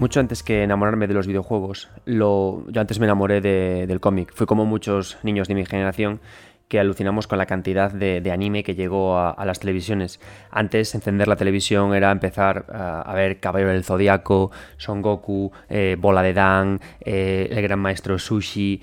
Mucho antes que enamorarme de los videojuegos, lo, yo antes me enamoré de- del cómic. Fui como muchos niños de mi generación que alucinamos con la cantidad de, anime que llegó a, las televisiones. Antes, encender la televisión era empezar a, a ver Caballero del Zodiaco, Son Goku, eh, Bola de Dan, eh, El Gran Maestro Sushi.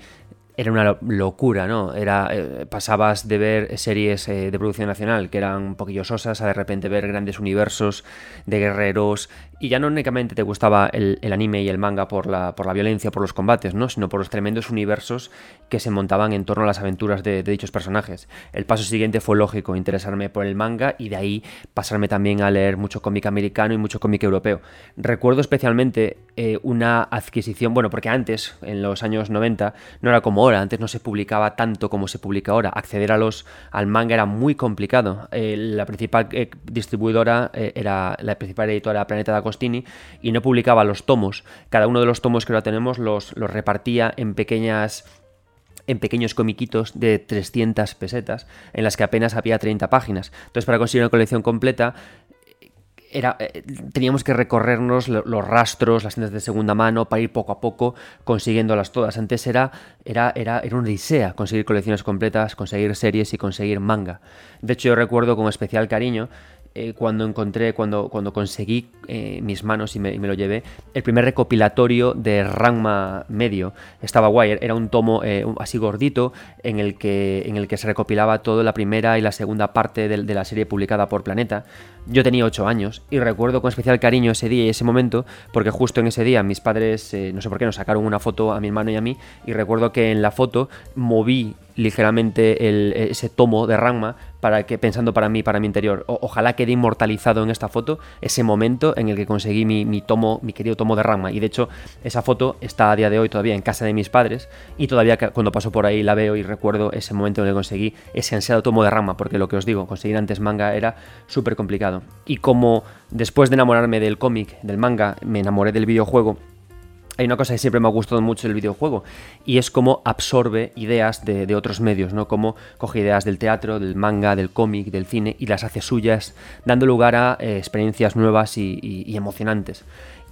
Era una lo- locura, ¿no? Era, eh, pasabas de ver series eh, de producción nacional que eran un poquillo sosas a de repente ver grandes universos de guerreros y ya no únicamente te gustaba el, el anime y el manga por la, por la violencia, por los combates, ¿no? Sino por los tremendos universos que se montaban en torno a las aventuras de, de dichos personajes. El paso siguiente fue lógico, interesarme por el manga y de ahí pasarme también a leer mucho cómic americano y mucho cómic europeo. Recuerdo especialmente eh, una adquisición, bueno, porque antes, en los años 90, no era como ahora, antes no se publicaba tanto como se publica ahora. Acceder a los, al manga era muy complicado. Eh, la principal eh, distribuidora eh, era la principal editora Planeta Y no publicaba los tomos. Cada uno de los tomos que ahora tenemos los, los repartía en pequeñas en pequeños comiquitos de 300 pesetas, en las que apenas había 30 páginas. Entonces, para conseguir una colección completa, era, eh, teníamos que recorrernos lo- los rastros, las tiendas de segunda mano, para ir poco a poco consiguiéndolas todas. Antes era, era, era, era una odisea conseguir colecciones completas, conseguir series y conseguir manga. De hecho, yo recuerdo con especial cariño eh, cuando encontré, cuando, cuando conseguí eh, mis manos y me, lo llevé, el primer recopilatorio de Ranma medio. Estaba guay, era un tomo eh, así gordito en el, que, en el que se recopilaba toda la primera y la segunda parte de, la serie publicada por Planeta. Yo tenía 8 años y recuerdo con especial cariño ese día y ese momento porque justo en ese día mis padres, no sé por qué, nos sacaron una foto a mi hermano y a mí y recuerdo que en la foto moví ligeramente ese tomo de Ranma para que pensando para mí, para mi interior. Ojalá quede inmortalizado en esta foto ese momento en el que conseguí mi, mi tomo, mi querido tomo de Ranma. Y de hecho, esa foto está a día de hoy todavía en casa de mis padres y todavía cuando paso por ahí la veo y recuerdo ese momento en el que conseguí ese ansiado tomo de Ranma, porque lo que os digo, conseguir antes manga era súper complicado. Y como después de enamorarme del cómic, del manga, me enamoré del videojuego, hay una cosa que siempre me ha gustado mucho del videojuego y es cómo absorbe ideas de, otros medios, ¿no? Cómo coge ideas del teatro, del manga, del cómic, del cine y las hace suyas, dando lugar a eh, experiencias nuevas y, emocionantes.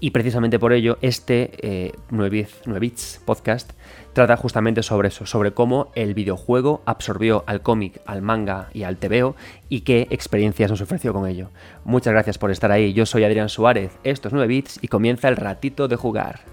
Y precisamente por ello, este eh, 9 Bits- 9 Bits podcast trata justamente sobre eso, sobre cómo el videojuego absorbió al cómic, al manga y al TVO y qué experiencias nos ofreció con ello. Muchas gracias por estar ahí, yo soy Adrián Suárez, esto es 9 Bits y comienza el ratito de jugar.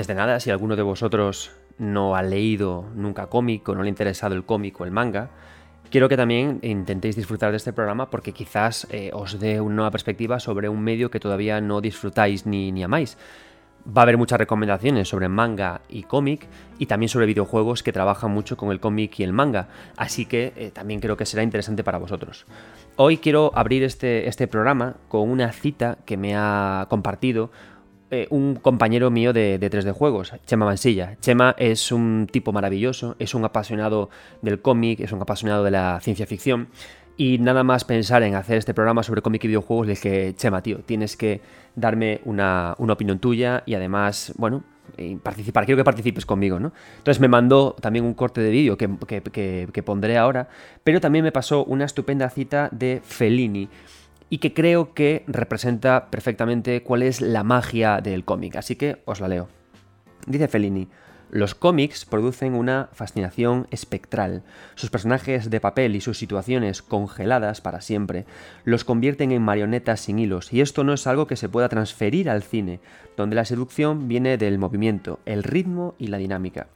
Antes de nada, si alguno de vosotros no ha leído nunca cómic o no le ha interesado el cómic o el manga, quiero que también intentéis disfrutar de este programa porque quizás eh, os dé una nueva perspectiva sobre un medio que todavía no disfrutáis ni, ni amáis. Va a haber muchas recomendaciones sobre manga y cómic y también sobre videojuegos que trabajan mucho con el cómic y el manga, así que eh, también creo que será interesante para vosotros. Hoy quiero abrir este, este programa con una cita que me ha compartido eh, un compañero mío de, de 3D Juegos, Chema Mansilla. Chema es un tipo maravilloso, es un apasionado del cómic, es un apasionado de la ciencia ficción. Y nada más pensar en hacer este programa sobre cómic y videojuegos, le dije, Chema, tío, tienes que darme una, una opinión tuya y además, bueno, eh, participar, quiero que participes conmigo, ¿no? Entonces me mandó también un corte de vídeo que, que- que- que pondré ahora, pero también me pasó una estupenda cita de Fellini y que creo que representa perfectamente cuál es la magia del cómic, así que os la leo. Dice Fellini, los cómics producen una fascinación espectral. Sus personajes de papel y sus situaciones congeladas para siempre los convierten en marionetas sin hilos, y esto no es algo que se pueda transferir al cine, donde la seducción viene del movimiento, el ritmo y la dinámica.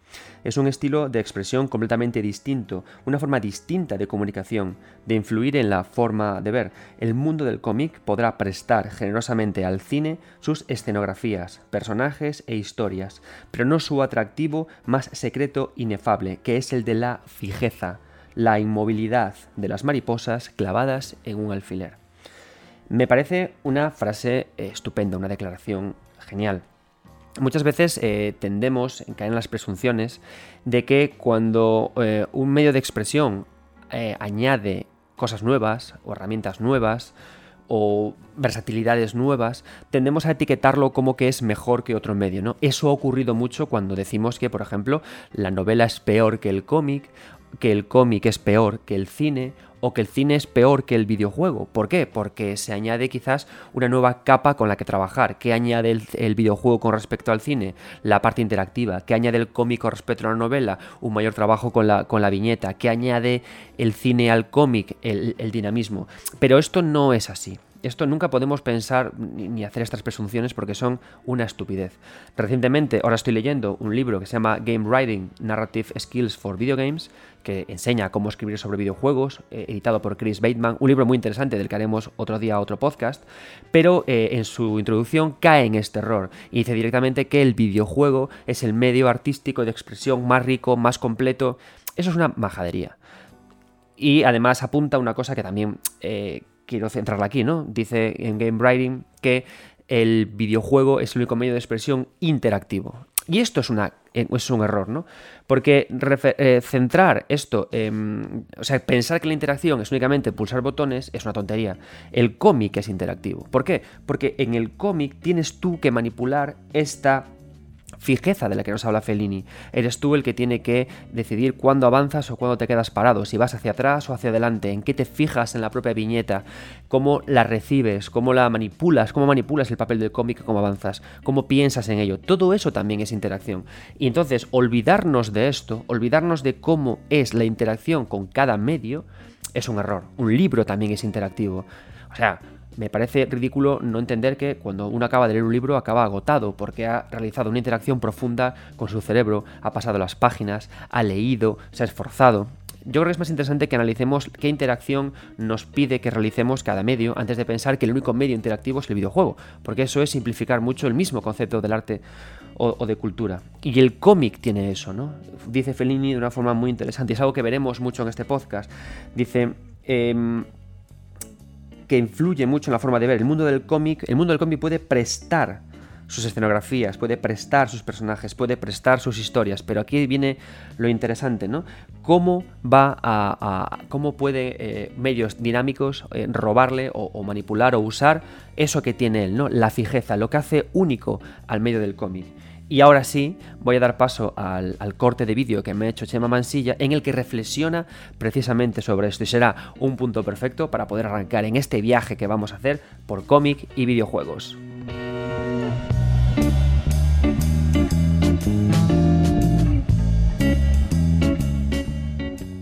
Es un estilo de expresión completamente distinto, una forma distinta de comunicación, de influir en la forma de ver. El mundo del cómic podrá prestar generosamente al cine sus escenografías, personajes e historias, pero no su atractivo más secreto inefable, que es el de la fijeza, la inmovilidad de las mariposas clavadas en un alfiler. Me parece una frase estupenda, una declaración genial. Muchas veces eh, tendemos a caer en las presunciones de que cuando eh, un medio de expresión eh, añade cosas nuevas o herramientas nuevas, o versatilidades nuevas, tendemos a etiquetarlo como que es mejor que otro medio, ¿no? Eso ha ocurrido mucho cuando decimos que, por ejemplo, la novela es peor que el cómic, que el cómic es peor que el cine o que el cine es peor que el videojuego. ¿Por qué? Porque se añade quizás una nueva capa con la que trabajar. ¿Qué añade el, videojuego con respecto al cine? La parte interactiva. ¿Qué añade el cómic con respecto a la novela? Un mayor trabajo con la, con la viñeta. ¿Qué añade el cine al cómic? el dinamismo. Pero esto no es así esto nunca podemos pensar ni hacer estas presunciones porque son una estupidez. Recientemente, ahora estoy leyendo un libro que se llama Game Writing Narrative Skills for Video Games, que enseña cómo escribir sobre videojuegos, eh, editado por Chris Bateman, un libro muy interesante del que haremos otro día otro podcast, pero eh, en su introducción cae en este error y dice directamente que el videojuego es el medio artístico de expresión más rico, más completo. Eso es una majadería. Y además apunta una cosa que también eh, quiero centrarla aquí, ¿no? Dice en Game Writing que el videojuego es el único medio de expresión interactivo. Y esto es, una, es un error, ¿no? Porque eh, centrar esto, o sea, pensar que la interacción es únicamente pulsar botones es una tontería. El cómic es interactivo. ¿Por qué? Porque en el cómic tienes tú que manipular esta fijeza de la que nos habla Fellini. Eres tú el que tiene que decidir cuándo avanzas o cuándo te quedas parado, si vas hacia atrás o hacia adelante, en qué te fijas en la propia viñeta, cómo la recibes, cómo la manipulas, cómo manipulas el papel del cómic, cómo avanzas, cómo piensas en ello. Todo eso también es interacción. Y entonces, olvidarnos de esto, olvidarnos de cómo es la interacción con cada medio, es un error. Un libro también es interactivo. O sea, me parece ridículo no entender que cuando uno acaba de leer un libro acaba agotado porque ha realizado una interacción profunda con su cerebro, ha pasado las páginas, ha leído, se ha esforzado. Yo creo que es más interesante que analicemos qué interacción nos pide que realicemos cada medio antes de pensar que el único medio interactivo es el videojuego, porque eso es simplificar mucho el mismo concepto del arte o, de cultura. Y el cómic tiene eso, ¿no? Dice Fellini de una forma muy interesante, y es algo que veremos mucho en este podcast. Dice... Em, que influye mucho en la forma de ver el mundo del cómic, el mundo del cómic puede prestar sus escenografías, puede prestar sus personajes, puede prestar sus historias, pero aquí viene lo interesante, ¿no? Cómo va a, cómo puede eh, medios dinámicos eh, robarle o, manipular o usar eso que tiene él, ¿no? La fijeza, lo que hace único al medio del cómic. Y ahora sí, voy a dar paso al, corte de vídeo que me ha hecho Chema Mansilla, en el que reflexiona precisamente sobre esto y será un punto perfecto para poder arrancar en este viaje que vamos a hacer por cómic y videojuegos.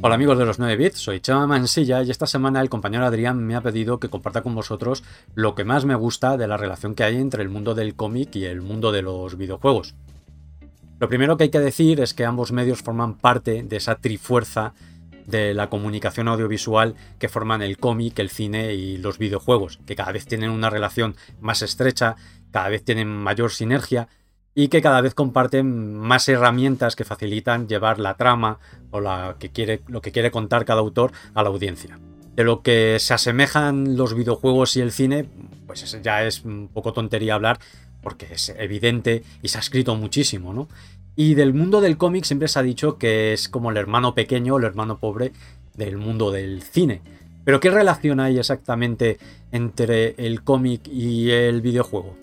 Hola amigos de los 9 bits, soy Chema Mansilla y esta semana el compañero Adrián me ha pedido que comparta con vosotros lo que más me gusta de la relación que hay entre el mundo del cómic y el mundo de los videojuegos. Lo primero que hay que decir es que ambos medios forman parte de esa trifuerza de la comunicación audiovisual que forman el cómic, el cine y los videojuegos, que cada vez tienen una relación más estrecha, cada vez tienen mayor sinergia y que cada vez comparten más herramientas que facilitan llevar la trama o la que quiere, lo que quiere contar cada autor a la audiencia. De lo que se asemejan los videojuegos y el cine, pues ya es un poco tontería hablar porque es evidente y se ha escrito muchísimo, ¿no? Y del mundo del cómic siempre se ha dicho que es como el hermano pequeño, el hermano pobre del mundo del cine. Pero ¿qué relación hay exactamente entre el cómic y el videojuego?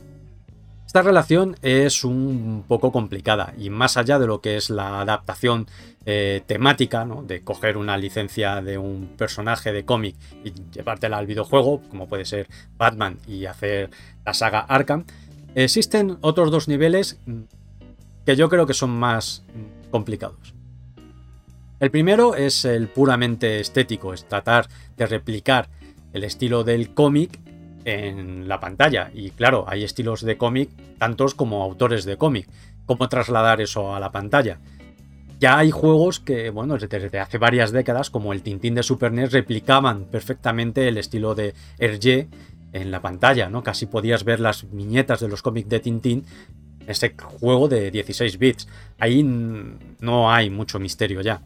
Esta relación es un poco complicada y más allá de lo que es la adaptación eh, temática, de coger una licencia de un personaje de cómic y llevártela al videojuego, como puede ser Batman y hacer la saga Arkham, existen otros dos niveles que yo creo que son más complicados. El primero es el puramente estético, es tratar de replicar el estilo del cómic en la pantalla. Y claro, hay estilos de cómic, tantos como autores de cómic. ¿Cómo trasladar eso a la pantalla? Ya hay juegos que, bueno, desde hace varias décadas, como el Tintín de Super NES, replicaban perfectamente el estilo de Hergé en la pantalla, ¿no? Casi podías ver las viñetas de los cómics de Tintín en ese juego de 16 bits. Ahí no hay mucho misterio ya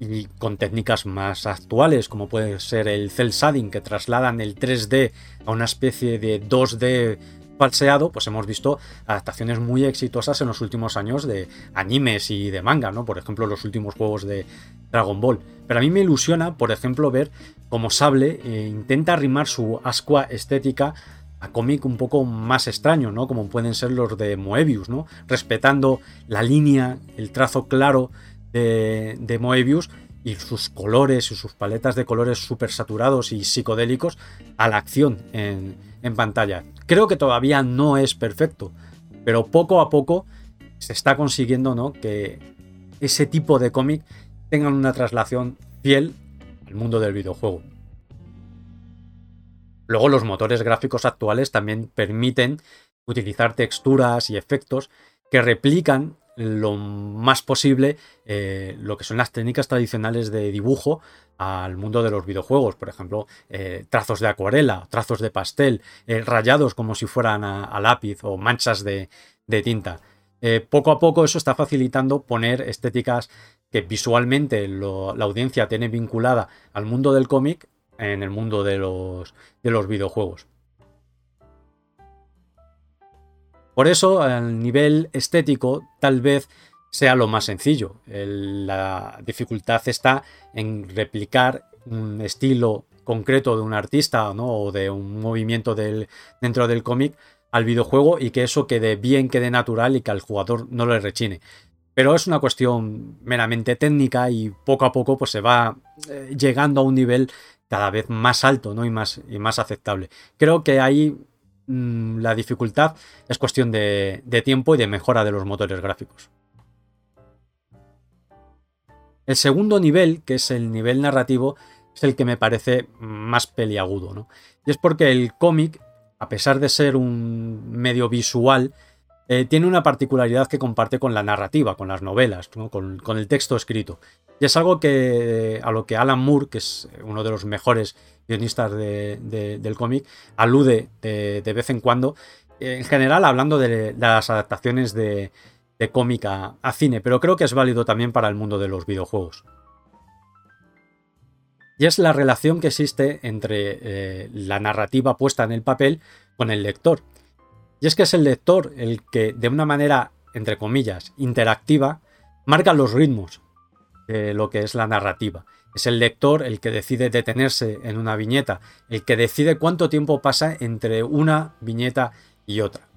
y con técnicas más actuales, como puede ser el cel shading, que trasladan el 3D a una especie de 2D falseado, pues hemos visto adaptaciones muy exitosas en los últimos años de animes y de manga, ¿no? Por ejemplo, los últimos juegos de Dragon Ball. Pero a mí me ilusiona, por ejemplo, ver cómo Sable eh, intenta arrimar su ascua estética a cómic un poco más extraño, ¿no? Como pueden ser los de Moebius, ¿no? Respetando la línea, el trazo claro de, Moebius y sus colores y sus paletas de colores súper saturados y psicodélicos a la acción en, en pantalla. Creo que todavía no es perfecto, pero poco a poco se está consiguiendo ¿no? que ese tipo de cómic tengan una traslación fiel al mundo del videojuego. Luego los motores gráficos actuales también permiten utilizar texturas y efectos que replican lo más posible eh, lo que son las técnicas tradicionales de dibujo al mundo de los videojuegos. Por ejemplo, eh, trazos de acuarela, trazos de pastel, eh, rayados como si fueran a, lápiz o manchas de, tinta. poco a poco eso está facilitando poner estéticas que visualmente la audiencia tiene vinculada al mundo del cómic en el mundo de los, de los videojuegos. Por eso, al nivel estético, tal vez sea lo más sencillo. la dificultad está en replicar un estilo concreto de un artista o de un movimiento dentro del cómic al videojuego y que eso quede bien, quede natural y que al jugador no le rechine. Pero es una cuestión meramente técnica y poco a poco pues, se va eh, llegando a un nivel cada vez más alto ¿no? y, más, y más aceptable. Creo que ahí mm, la dificultad es cuestión de, tiempo y de mejora de los motores gráficos. El segundo nivel, que es el nivel narrativo, es el que me parece más peliagudo. ¿no? Y es porque el cómic, a pesar de ser un medio visual, eh, tiene una particularidad que comparte con la narrativa, con las novelas, con, el texto escrito. Y es algo que a lo que Alan Moore, que es uno de los mejores guionistas del cómic, alude de, vez en cuando, en general hablando de, las adaptaciones de, cómic a, cine, pero creo que es válido también para el mundo de los videojuegos. Y es la relación que existe entre eh, la narrativa puesta en el papel con el lector. Y es que es el lector el que, de una manera, entre comillas, interactiva, marca los ritmos de lo que es la narrativa. Es el lector el que decide detenerse en una viñeta, el que decide cuánto tiempo pasa entre una viñeta y otra.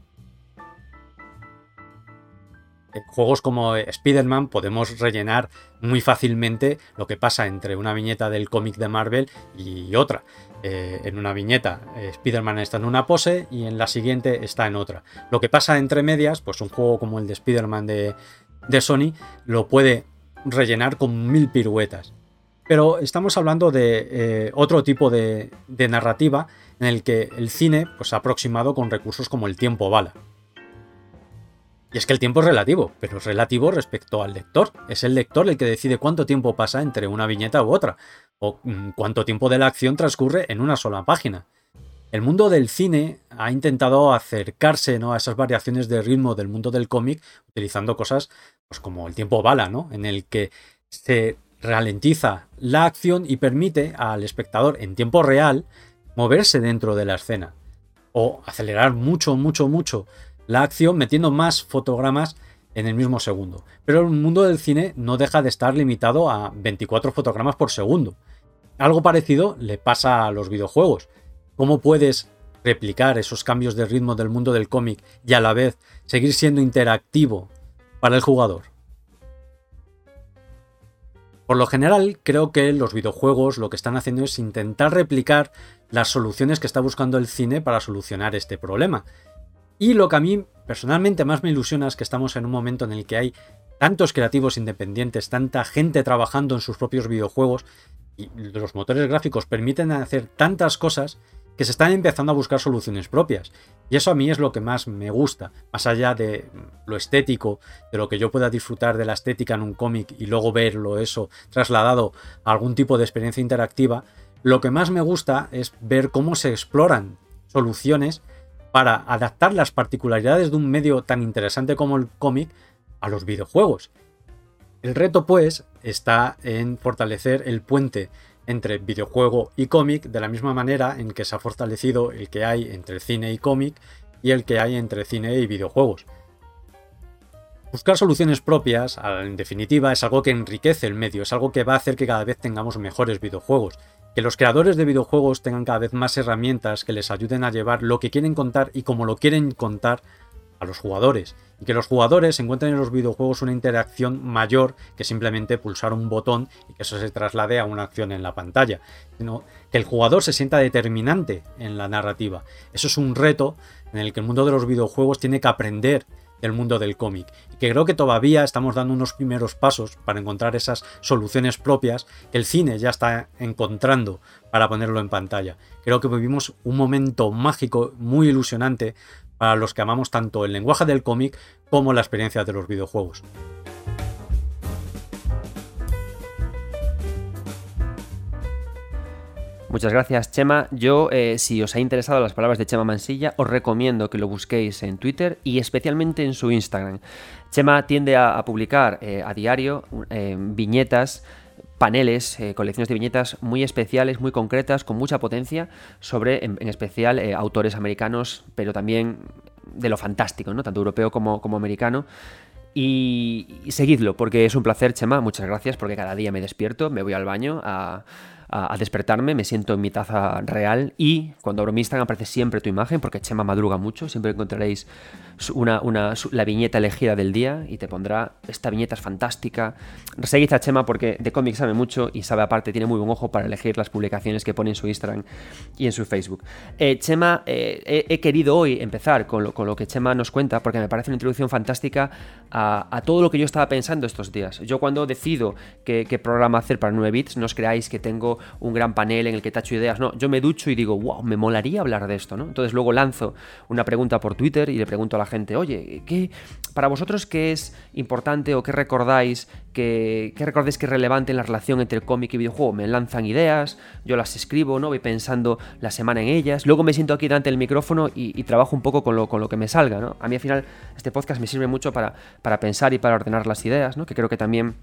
En juegos como Spider-Man podemos rellenar muy fácilmente lo que pasa entre una viñeta del cómic de Marvel y otra. Eh, en una viñeta eh, Spider-Man está en una pose y en la siguiente está en otra. Lo que pasa entre medias, pues un juego como el de Spider-Man de, Sony lo puede rellenar con mil piruetas. Pero estamos hablando de eh, otro tipo de, narrativa en el que el cine pues, ha aproximado con recursos como el tiempo bala. Y es que el tiempo es relativo, pero es relativo respecto al lector. Es el lector el que decide cuánto tiempo pasa entre una viñeta u otra, o mm, cuánto tiempo de la acción transcurre en una sola página. El mundo del cine ha intentado acercarse ¿no? a esas variaciones de ritmo del mundo del cómic utilizando cosas pues, como el tiempo bala, ¿no? en el que se ralentiza la acción y permite al espectador en tiempo real moverse dentro de la escena o acelerar mucho, mucho, mucho la acción metiendo más fotogramas en el mismo segundo. Pero el mundo del cine no deja de estar limitado a 24 fotogramas por segundo. Algo parecido le pasa a los videojuegos. ¿Cómo puedes replicar esos cambios de ritmo del mundo del cómic y a la vez seguir siendo interactivo para el jugador? Por lo general, creo que los videojuegos lo que están haciendo es intentar replicar las soluciones que está buscando el cine para solucionar este problema. Y lo que a mí personalmente más me ilusiona es que estamos en un momento en el que hay tantos creativos independientes, tanta gente trabajando en sus propios videojuegos y los motores gráficos permiten hacer tantas cosas que se están empezando a buscar soluciones propias. Y eso a mí es lo que más me gusta, más allá de lo estético, de lo que yo pueda disfrutar de la estética en un cómic y luego verlo eso trasladado a algún tipo de experiencia interactiva, lo que más me gusta es ver cómo se exploran soluciones para adaptar las particularidades de un medio tan interesante como el cómic a los videojuegos. El reto, pues, está en fortalecer el puente entre videojuego y cómic de la misma manera en que se ha fortalecido el que hay entre cine y cómic y el que hay entre cine y videojuegos. Buscar soluciones propias, en definitiva, es algo que enriquece el medio, es algo que va a hacer que cada vez tengamos mejores videojuegos. Que los creadores de videojuegos tengan cada vez más herramientas que les ayuden a llevar lo que quieren contar y como lo quieren contar a los jugadores. Y que los jugadores encuentren en los videojuegos una interacción mayor que simplemente pulsar un botón y que eso se traslade a una acción en la pantalla. Sino que el jugador se sienta determinante en la narrativa. Eso es un reto en el que el mundo de los videojuegos tiene que aprender del mundo del cómic. Y que creo que todavía estamos dando unos primeros pasos para encontrar esas soluciones propias que el cine ya está encontrando para ponerlo en pantalla. Creo que vivimos un momento mágico, muy ilusionante para los que amamos tanto el lenguaje del cómic como la experiencia de los videojuegos. Muchas gracias, Chema. Yo, eh, si os ha interesado las palabras de Chema Mansilla, os recomiendo que lo busquéis en Twitter y especialmente en su Instagram. Chema tiende a, publicar eh, a diario eh, viñetas paneles, colecciones de viñetas muy especiales, muy concretas, con mucha potencia, sobre, en, especial, autores americanos, pero también de lo fantástico, ¿no? tanto europeo como, como americano. y, seguidlo, porque es un placer, Chema. Muchas gracias, porque cada día me despierto, me voy al baño a, a, despertarme, me siento en mi taza real y cuando abro mi Instagram aparece siempre tu imagen, porque Chema madruga mucho, siempre encontraréis una, una, la viñeta elegida del día y te pondrá esta viñeta es fantástica. Seguid a Chema porque de cómics sabe mucho y sabe aparte, tiene muy buen ojo para elegir las publicaciones que pone en su Instagram y en su Facebook. Eh, Chema, eh, he, querido hoy empezar con lo, con lo, que Chema nos cuenta porque me parece una introducción fantástica a, a, todo lo que yo estaba pensando estos días. Yo cuando decido qué, qué programa hacer para 9 bits, no os creáis que tengo un gran panel en el que tacho ideas. No, yo me ducho y digo, wow, me molaría hablar de esto, ¿no? Entonces luego lanzo una pregunta por Twitter y le pregunto a la gente, oye, ¿qué, para vosotros qué es importante o qué recordáis, que, qué recordáis que es relevante en la relación entre cómic y videojuego? Me lanzan ideas, yo las escribo, ¿no? Voy pensando la semana en ellas, luego me siento aquí delante del micrófono y, trabajo un poco con lo, con lo que me salga, ¿no? A mí al final este podcast me sirve mucho para, para pensar y para ordenar las ideas, ¿no? Que creo que también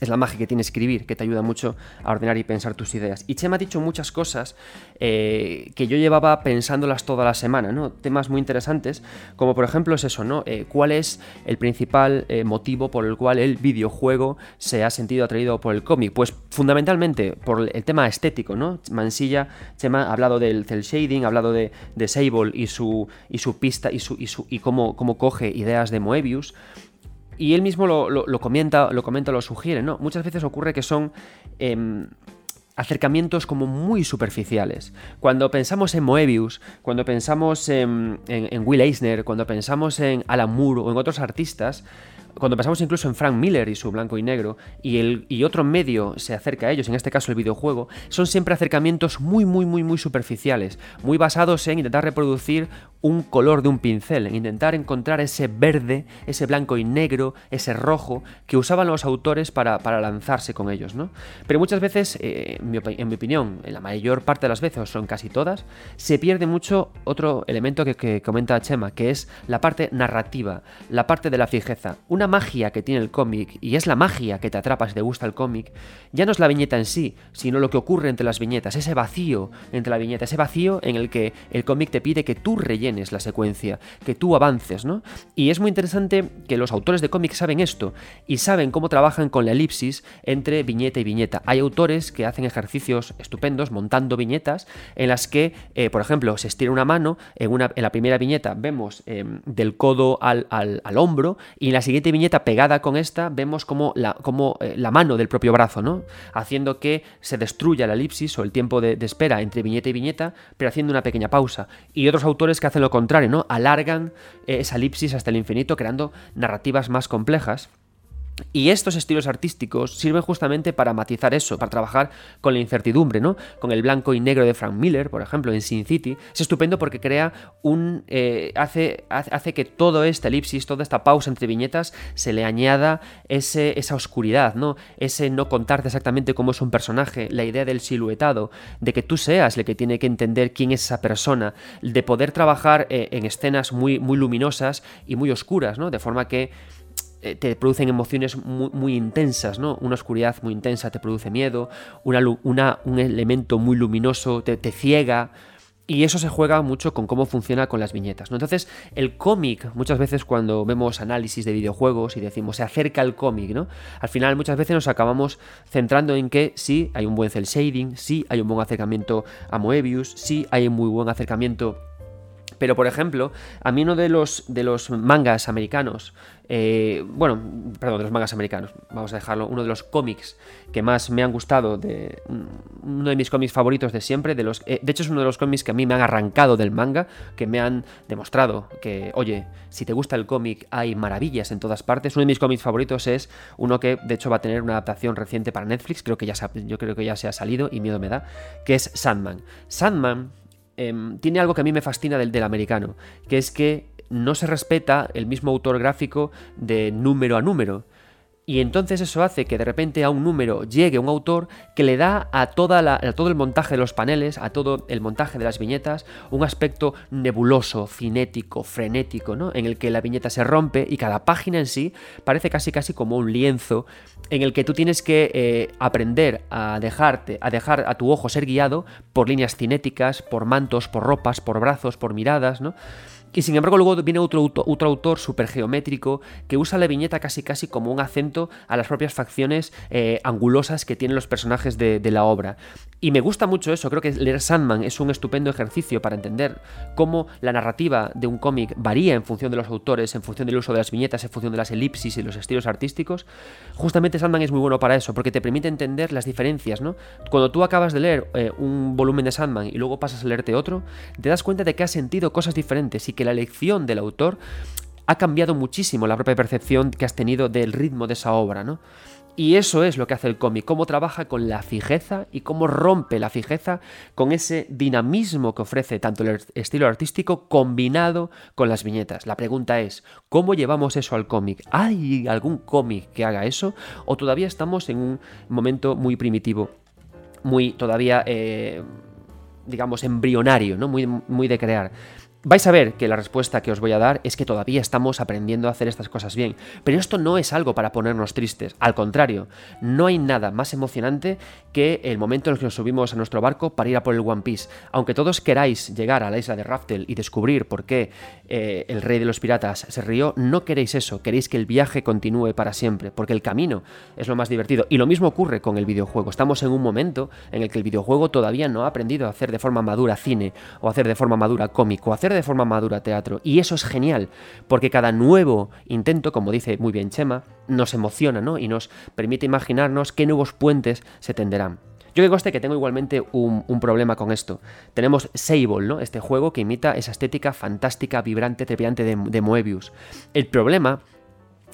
es la magia que tiene escribir, que te ayuda mucho a ordenar y pensar tus ideas. Y Chema ha dicho muchas cosas eh, que yo llevaba pensándolas toda la semana, ¿no? Temas muy interesantes, como por ejemplo es eso, ¿no? Eh, ¿Cuál es el principal eh, motivo por el cual el videojuego se ha sentido atraído por el cómic? Pues fundamentalmente por el tema estético, ¿no? Mansilla, Chema ha hablado del cel shading, ha hablado de, de Sable y su, y su pista y, su, y, su, y cómo, cómo coge ideas de Moebius y él mismo lo, comenta, lo comenta, lo sugiere, ¿no? Muchas veces ocurre que son em, acercamientos como muy superficiales. Cuando pensamos en Moebius, cuando pensamos en, en Will Eisner, cuando pensamos en Alan Moore o en otros artistas, cuando pensamos incluso en Frank Miller y su blanco y negro, y, el, y otro medio se acerca a ellos, en este caso el videojuego, son siempre acercamientos muy, muy, muy, muy superficiales, muy basados en intentar reproducir un color de un pincel, en intentar encontrar ese verde, ese blanco y negro, ese rojo que usaban los autores para, lanzarse con ellos, ¿no? Pero muchas veces, eh, en, mi, opinión, en la mayor parte de las veces, o son casi todas, se pierde mucho otro elemento que, que comenta Chema, que es la parte narrativa, la parte de la fijeza. Magia que tiene el cómic, y es la magia que te atrapa si te gusta el cómic, ya no es la viñeta en sí, sino lo que ocurre entre las viñetas, ese vacío entre la viñeta, ese vacío en el que el cómic te pide que tú rellenes la secuencia, que tú avances, ¿no? Y es muy interesante que los autores de cómics saben esto y saben cómo trabajan con la elipsis entre viñeta y viñeta. Hay autores que hacen ejercicios estupendos montando viñetas en las que, eh, por ejemplo, se estira una mano, en, una, en la primera viñeta vemos em, del codo al, al, al hombro y en la siguiente viñeta pegada con esta, vemos como la, eh, la mano del propio brazo, ¿no? Haciendo que se destruya la elipsis o el tiempo de, espera entre viñeta y viñeta, pero haciendo una pequeña pausa. Y otros autores que hacen lo contrario, ¿no? Alargan eh, esa elipsis hasta el infinito, creando narrativas más complejas. Y estos estilos artísticos sirven justamente para matizar eso, para trabajar con la incertidumbre, ¿no? Con el blanco y negro de Frank Miller, por ejemplo, en Sin City. Es estupendo porque crea un. Eh, hace, hace que todo este elipsis, toda esta pausa entre viñetas, se le añada ese, esa oscuridad, ¿no? Ese no contarte exactamente cómo es un personaje, la idea del siluetado, de que tú seas el que tiene que entender quién es esa persona, de poder trabajar eh, en escenas muy, muy luminosas y muy oscuras, ¿no? De forma que eh, te producen emociones muy, intensas, ¿no? Una oscuridad muy intensa te produce miedo, un elemento muy luminoso te, ciega. Y eso se juega mucho con cómo funciona con las viñetas. Entonces, el cómic, muchas veces cuando vemos análisis de videojuegos y decimos se acerca al cómic, ¿no? Al final muchas veces nos acabamos centrando en que sí hay un buen cel shading, sí hay un buen acercamiento a Moebius, sí hay un muy buen acercamiento pero, por ejemplo, a mí uno de los, de los mangas americanos, eh, bueno, perdón, de los mangas americanos, vamos a dejarlo, uno de los cómics que más me han gustado, de, uno de mis cómics favoritos de siempre, de, los, eh, de hecho es uno de los cómics que a mí me han arrancado del manga, que me han demostrado que, oye, si te gusta el cómic hay maravillas en todas partes. Uno de mis cómics favoritos es uno que de hecho va a tener una adaptación reciente para Netflix, creo que ya yo creo que ya se ha salido y miedo me da, que es Sandman. Sandman Em, tiene algo que a mí me fascina del, del americano, que es que no se respeta el mismo autor gráfico de número a número. Y entonces eso hace que de repente a un número llegue un autor que le da a, todo el montaje de los paneles, a todo el montaje de las viñetas, un aspecto nebuloso, cinético, frenético, ¿no? En el que la viñeta se rompe y cada página en sí parece casi casi como un lienzo en el que tú tienes que eh, aprender a dejarte, a dejar a tu ojo ser guiado por líneas cinéticas, por mantos, por ropas, por brazos, por miradas, ¿no? Y sin embargo luego viene otro, otro autor súper geométrico que usa la viñeta casi casi como un acento a las propias facciones eh, angulosas que tienen los personajes de, la obra. Y me gusta mucho eso, creo que leer Sandman es un estupendo ejercicio para entender cómo la narrativa de un cómic varía en función de los autores, en función del uso de las viñetas, en función de las elipsis y los estilos artísticos. Justamente Sandman es muy bueno para eso, porque te permite entender las diferencias, ¿no? Cuando tú acabas de leer eh, un volumen de Sandman y luego pasas a leerte otro, te das cuenta de que has sentido cosas diferentes y que la elección del autor ha cambiado muchísimo la propia percepción que has tenido del ritmo de esa obra, ¿no? Y eso es lo que hace el cómic, cómo trabaja con la fijeza y cómo rompe la fijeza con ese dinamismo que ofrece tanto el estilo artístico combinado con las viñetas. La pregunta es, ¿cómo llevamos eso al cómic? ¿Hay algún cómic que haga eso? ¿O todavía estamos en un momento muy primitivo, muy todavía... Eh, digamos, embrionario, ¿no? Muy, muy de crear. Vais a ver que la respuesta que os voy a dar es que todavía estamos aprendiendo a hacer estas cosas bien, pero esto no es algo para ponernos tristes, al contrario, no hay nada más emocionante que el momento en el que nos subimos a nuestro barco para ir a por el One Piece. Aunque todos queráis llegar a la isla de Raftel y descubrir por qué eh, el rey de los piratas se rió, no queréis eso, queréis que el viaje continúe para siempre, porque el camino es lo más divertido. Y lo mismo ocurre con el videojuego, estamos en un momento en el que el videojuego todavía no ha aprendido a hacer de forma madura cine, o hacer de forma madura cómic, o hacer de forma madura teatro. Y eso es genial, porque cada nuevo intento, como dice muy bien Chema, nos emociona ¿no? y nos permite imaginarnos qué nuevos puentes se tenderán. Yo que coste que tengo igualmente un, problema con esto. Tenemos Sable, ¿no? Este juego que imita esa estética fantástica, vibrante, trepidante de, de Moebius. El problema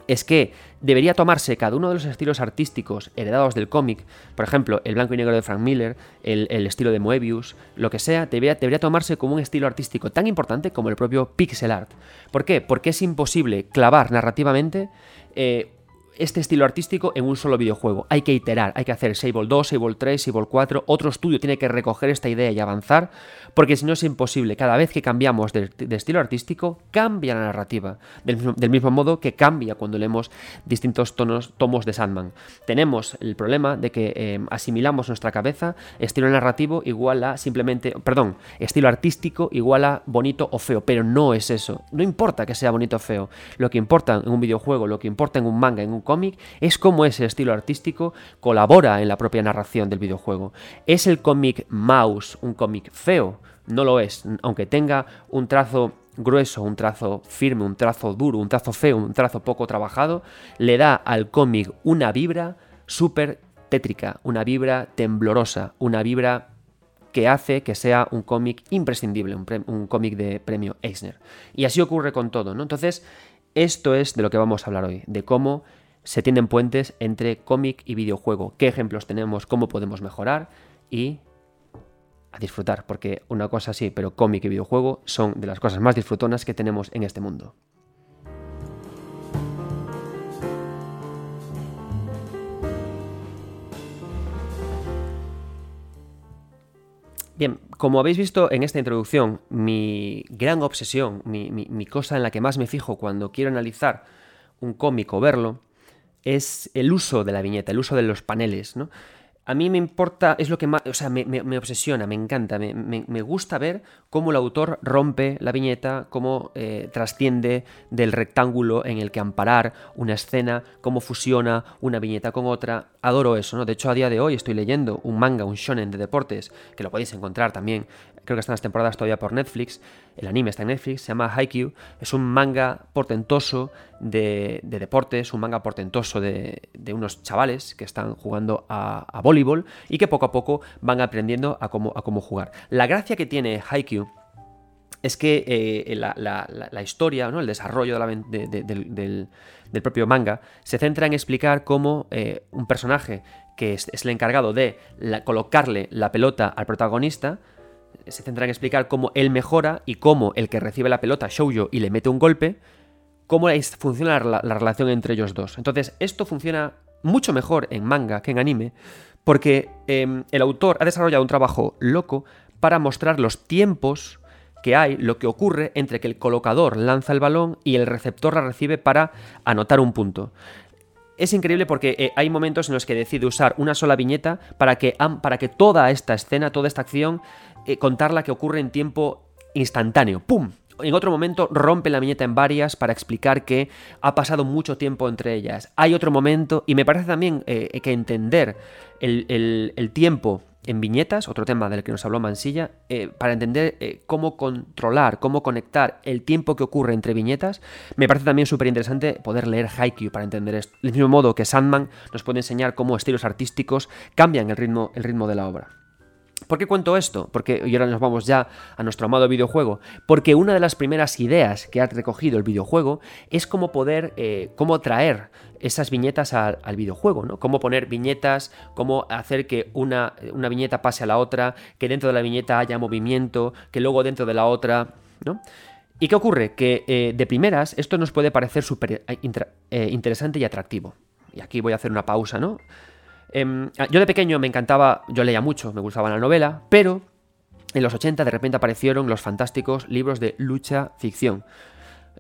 es que debería tomarse cada uno de los estilos artísticos heredados del cómic, por ejemplo, el blanco y negro de Frank Miller, el, estilo de Moebius, lo que sea, debería, debería, tomarse como un estilo artístico tan importante como el propio pixel art. ¿Por qué? Porque es imposible clavar narrativamente eh, este estilo artístico en un solo videojuego. Hay que iterar, hay que hacer Sable 2, Sable 3, Sable 4, otro estudio tiene que recoger esta idea y avanzar, porque si no es imposible. Cada vez que cambiamos de, estilo artístico, cambia la narrativa, del mismo, modo que cambia cuando leemos distintos tonos, tomos de Sandman. Tenemos el problema de que eh, asimilamos nuestra cabeza estilo narrativo igual a simplemente, perdón, estilo artístico igual a bonito o feo, pero no es eso. No importa que sea bonito o feo. Lo que importa en un videojuego, lo que importa en un manga, en un cómic es cómo ese estilo artístico colabora en la propia narración del videojuego. ¿Es el cómic mouse un cómic feo? No lo es, aunque tenga un trazo grueso, un trazo firme, un trazo duro, un trazo feo, un trazo poco trabajado, le da al cómic una vibra súper tétrica, una vibra temblorosa, una vibra que hace que sea un cómic imprescindible, un, un cómic de premio Eisner. Y así ocurre con todo, ¿no? Entonces, esto es de lo que vamos a hablar hoy, de cómo se tienden puentes entre cómic y videojuego, qué ejemplos tenemos, cómo podemos mejorar y a disfrutar, porque una cosa sí, pero cómic y videojuego son de las cosas más disfrutonas que tenemos en este mundo. Bien, como habéis visto en esta introducción, mi gran obsesión, mi, mi, cosa en la que más me fijo cuando quiero analizar un cómic o verlo, es el uso de la viñeta, el uso de los paneles. ¿no? a mí me importa, es lo que más, o sea, me, obsesiona, me encanta, me, gusta ver cómo el autor rompe la viñeta, cómo eh, trasciende del rectángulo en el que amparar una escena, cómo fusiona una viñeta con otra. Adoro eso, ¿no? De hecho, a día de hoy estoy leyendo un manga, un shonen de deportes, que lo podéis encontrar también creo que están las temporadas todavía por Netflix, el anime está en Netflix, se llama Haikyuu, es un manga portentoso de, deportes, un manga portentoso de, unos chavales que están jugando a, voleibol y que poco a poco van aprendiendo a cómo, a cómo jugar. La gracia que tiene Haikyuu es que eh, la, historia, ¿no? el desarrollo del, propio manga, se centra en explicar cómo eh, un personaje que es el encargado de colocarle la pelota al protagonista, se centra en explicar cómo él mejora y cómo el que recibe la pelota, Shoujo, y le mete un golpe, cómo funciona la, relación entre ellos dos. Entonces, esto funciona mucho mejor en manga que en anime, porque em, el autor ha desarrollado un trabajo loco para mostrar los tiempos que hay, lo que ocurre entre que el colocador lanza el balón y el receptor la recibe para anotar un punto. Es increíble porque eh, hay momentos en los que decide usar una sola viñeta para que, para que toda esta escena, toda esta acción eh, contarla que ocurre en tiempo instantáneo. ¡Pum! En otro momento rompe la viñeta en varias para explicar que ha pasado mucho tiempo entre ellas. Hay otro momento, y me parece también eh, que entender el, tiempo en viñetas, otro tema del que nos habló Mansilla, eh, para entender cómo controlar, cómo conectar el tiempo que ocurre entre viñetas, me parece también súper interesante poder leer Haikyuu para entender esto. Del mismo modo que Sandman nos puede enseñar cómo estilos artísticos cambian el ritmo, el ritmo de la obra. ¿Por qué cuento esto? Porque, y ahora nos vamos ya a nuestro amado videojuego, porque una de las primeras ideas que ha recogido el videojuego es cómo poder, eh, cómo traer esas viñetas al, videojuego, ¿no? Cómo poner viñetas, cómo hacer que una, una, viñeta pase a la otra, que dentro de la viñeta haya movimiento, que luego dentro de la otra, ¿no? ¿Y qué ocurre? Que eh, de primeras esto nos puede parecer súper eh, interesante y atractivo. Y aquí voy a hacer una pausa, ¿no? Em, ah, yo de pequeño me encantaba, yo leía mucho, me gustaba la novela, pero en los 80 de repente aparecieron los fantásticos libros de lucha ficción.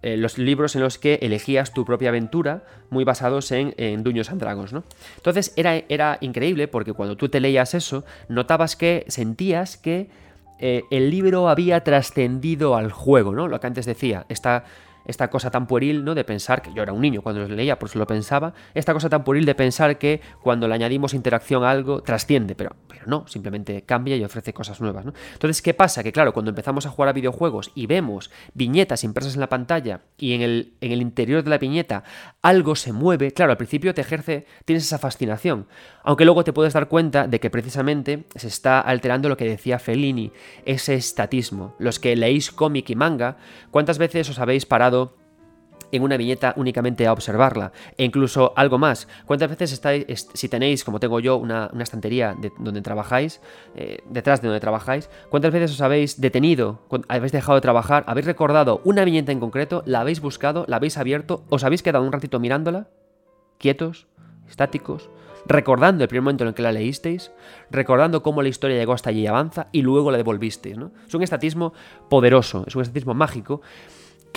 Eh, los libros en los que elegías tu propia aventura, muy basados en, en Duños and Dragons, ¿no? Entonces era, era increíble porque cuando tú te leías eso, notabas que sentías que eh, el libro había trascendido al juego, ¿no? Lo que antes decía, esta esta cosa tan pueril, ¿no? De pensar, que yo era un niño cuando lo leía, por eso lo pensaba, esta cosa tan pueril de pensar que cuando le añadimos interacción a algo, trasciende, pero, no, simplemente cambia y ofrece cosas nuevas. Entonces, ¿qué pasa? Que claro, cuando empezamos a jugar a videojuegos y vemos viñetas impresas en la pantalla y en el, en el interior de la viñeta algo se mueve, claro, al principio te ejerce, tienes esa fascinación, aunque luego te puedes dar cuenta de que precisamente se está alterando lo que decía Fellini, ese estatismo. Los que leéis cómic y manga, ¿cuántas veces os habéis parado en una viñeta únicamente a observarla. E incluso algo más. ¿Cuántas veces estáis, si tenéis, como tengo yo, una, estantería de donde trabajáis, eh, detrás de donde trabajáis, cuántas veces os habéis detenido, habéis dejado de trabajar, habéis recordado una viñeta en concreto, la habéis buscado, la habéis abierto, os habéis quedado un ratito mirándola, quietos, estáticos, recordando el primer momento en el que la leísteis, recordando cómo la historia llegó hasta allí y avanza, y luego la devolvisteis. Es un estatismo poderoso, es un estatismo mágico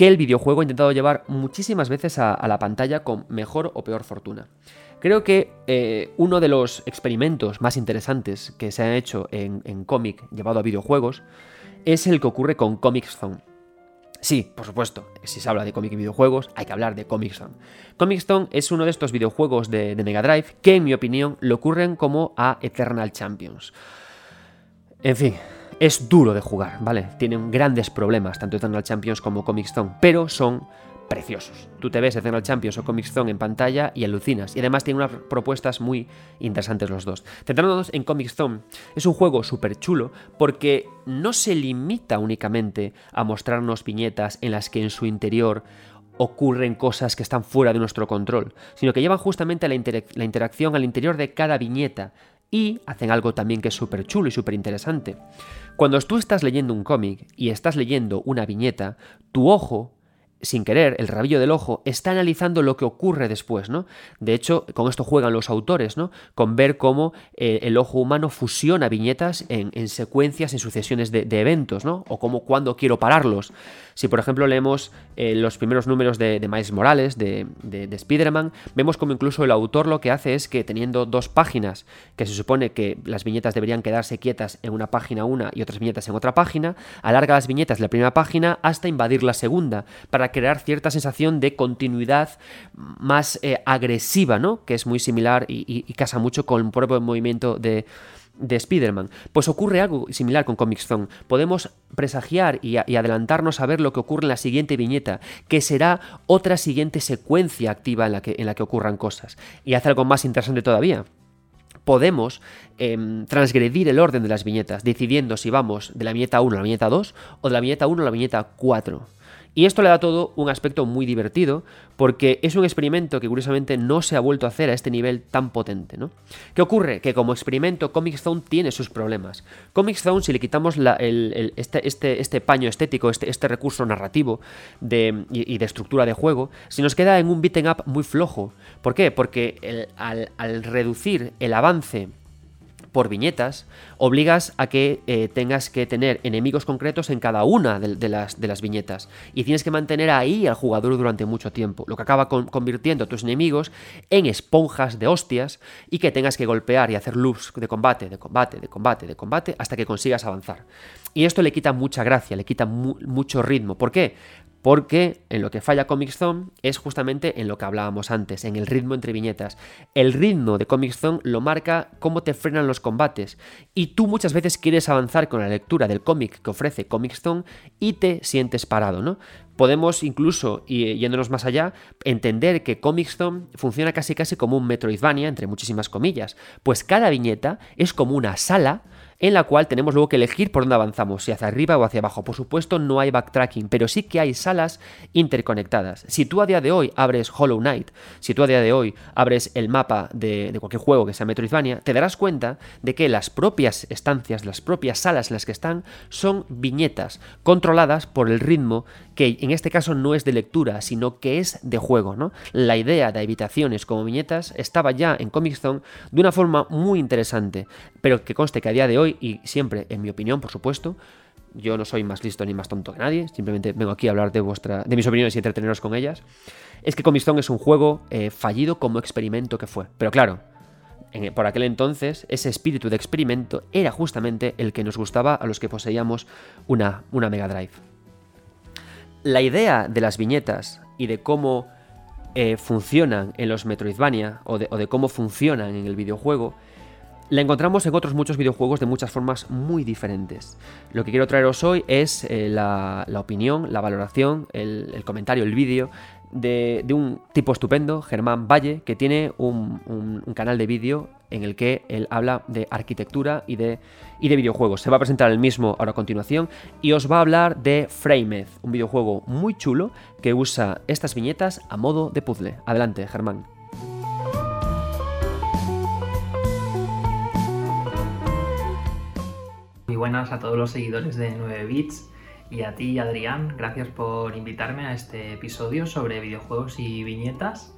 que el videojuego ha intentado llevar muchísimas veces a, la pantalla con mejor o peor fortuna. Creo que eh, uno de los experimentos más interesantes que se han hecho en, cómic llevado a videojuegos es el que ocurre con Comic Zone. Sí, por supuesto, si se habla de cómic y videojuegos, hay que hablar de Comic Zone. Comic Zone es uno de estos videojuegos de, de Mega Drive que, en mi opinión, le ocurren como a Eternal Champions. En fin, es duro de jugar, ¿vale? Tienen grandes problemas, tanto Eternal Champions como Comic Zone, pero son preciosos. Tú te ves Eternal Champions o Comic Zone en pantalla y alucinas. Y además tiene unas propuestas muy interesantes los dos. Centrándonos en Comic Zone, es un juego súper chulo porque no se limita únicamente a mostrarnos viñetas en las que en su interior ocurren cosas que están fuera de nuestro control, sino que llevan justamente la, la interacción al interior de cada viñeta y hacen algo también que es súper chulo y súper interesante. Cuando tú estás leyendo un cómic y estás leyendo una viñeta, tu ojo sin querer, el rabillo del ojo, está analizando lo que ocurre después, ¿no? De hecho, con esto juegan los autores, ¿no? Con ver cómo eh, el ojo humano fusiona viñetas en, secuencias, en sucesiones de, eventos, ¿no? O cómo cuando quiero pararlos. Si, por ejemplo, leemos eh, los primeros números de, de Miles Morales, de, de, de Spider-Man, vemos como incluso el autor lo que hace es que teniendo dos páginas, que se supone que las viñetas deberían quedarse quietas en una página una y otras viñetas en otra página, alarga las viñetas de la primera página hasta invadir la segunda, para crear cierta sensación de continuidad más eh, agresiva, ¿no? Que es muy similar y, casa mucho con el propio movimiento de, de Spider-Man. Pues ocurre algo similar con Comic Zone. Podemos presagiar y, adelantarnos a ver lo que ocurre en la siguiente viñeta, que será otra siguiente secuencia activa en la que, en la que ocurran cosas. Y hace algo más interesante todavía. Podemos em, transgredir el orden de las viñetas, decidiendo si vamos de la viñeta 1 a la viñeta 2 o de la viñeta 1 a la viñeta 4. Y esto le da todo un aspecto muy divertido, porque es un experimento que curiosamente no se ha vuelto a hacer a este nivel tan potente. ¿no? ¿Qué ocurre? Que como experimento Comic Zone tiene sus problemas. Comic Zone, si le quitamos este, este, este, paño estético, este, este recurso narrativo y, de estructura de juego, se nos queda en un beaten up muy flojo. ¿Por qué? Porque al reducir el avance por viñetas, obligas a que eh, tengas que tener enemigos concretos en cada una de, las, de, las, viñetas. Y tienes que mantener ahí al jugador durante mucho tiempo, lo que acaba convirtiendo a tus enemigos en esponjas de hostias y que tengas que golpear y hacer loops de combate, de combate, de combate, de combate, hasta que consigas avanzar. Y esto le quita mucha gracia, le quita mucho ritmo. ¿Por qué? Porque en lo que falla Comic Zone es justamente en lo que hablábamos antes, en el ritmo entre viñetas. El ritmo de Comic Zone lo marca cómo te frenan los combates. Y tú muchas veces quieres avanzar con la lectura del cómic que ofrece Comic Zone y te sientes parado, ¿no? Podemos incluso, y yéndonos más allá, entender que Comic Zone funciona casi casi como un Metroidvania, entre muchísimas comillas, pues cada viñeta es como una sala en la cual tenemos luego que elegir por dónde avanzamos, si hacia arriba o hacia abajo. Por supuesto, no hay backtracking, pero sí que hay salas interconectadas. Si tú a día de hoy abres Hollow Knight, si tú a día de hoy abres el mapa de, cualquier juego que sea Metroidvania, te darás cuenta de que las propias estancias, las propias salas en las que están, son viñetas controladas por el ritmo que en este caso no es de lectura, sino que es de juego. ¿no? La idea de habitaciones como viñetas estaba ya en Comic Zone de una forma muy interesante, pero que conste que a día de hoy, y siempre en mi opinión, por supuesto, yo no soy más listo ni más tonto que nadie, simplemente vengo aquí a hablar de, vuestra, de mis opiniones y entreteneros con ellas, es que Comic es un juego eh, fallido como experimento que fue. Pero claro, por aquel entonces, ese espíritu de experimento era justamente el que nos gustaba a los que poseíamos una, una Mega Drive. La idea de las viñetas y de cómo eh, funcionan en los Metroidvania o de, cómo funcionan en el videojuego, la encontramos en otros muchos videojuegos de muchas formas muy diferentes. Lo que quiero traeros hoy es eh, la, opinión, la valoración, el comentario, el vídeo de, un tipo estupendo, Germán Valle, que tiene un, canal de vídeo en el que él habla de arquitectura y de, y de videojuegos. Se va a presentar el mismo ahora a continuación y os va a hablar de Framed, un videojuego muy chulo que usa estas viñetas a modo de puzzle. Adelante, Germán. Buenas a todos los seguidores de 9 bits. Y a ti, Adrián, gracias por invitarme a este episodio sobre videojuegos y viñetas.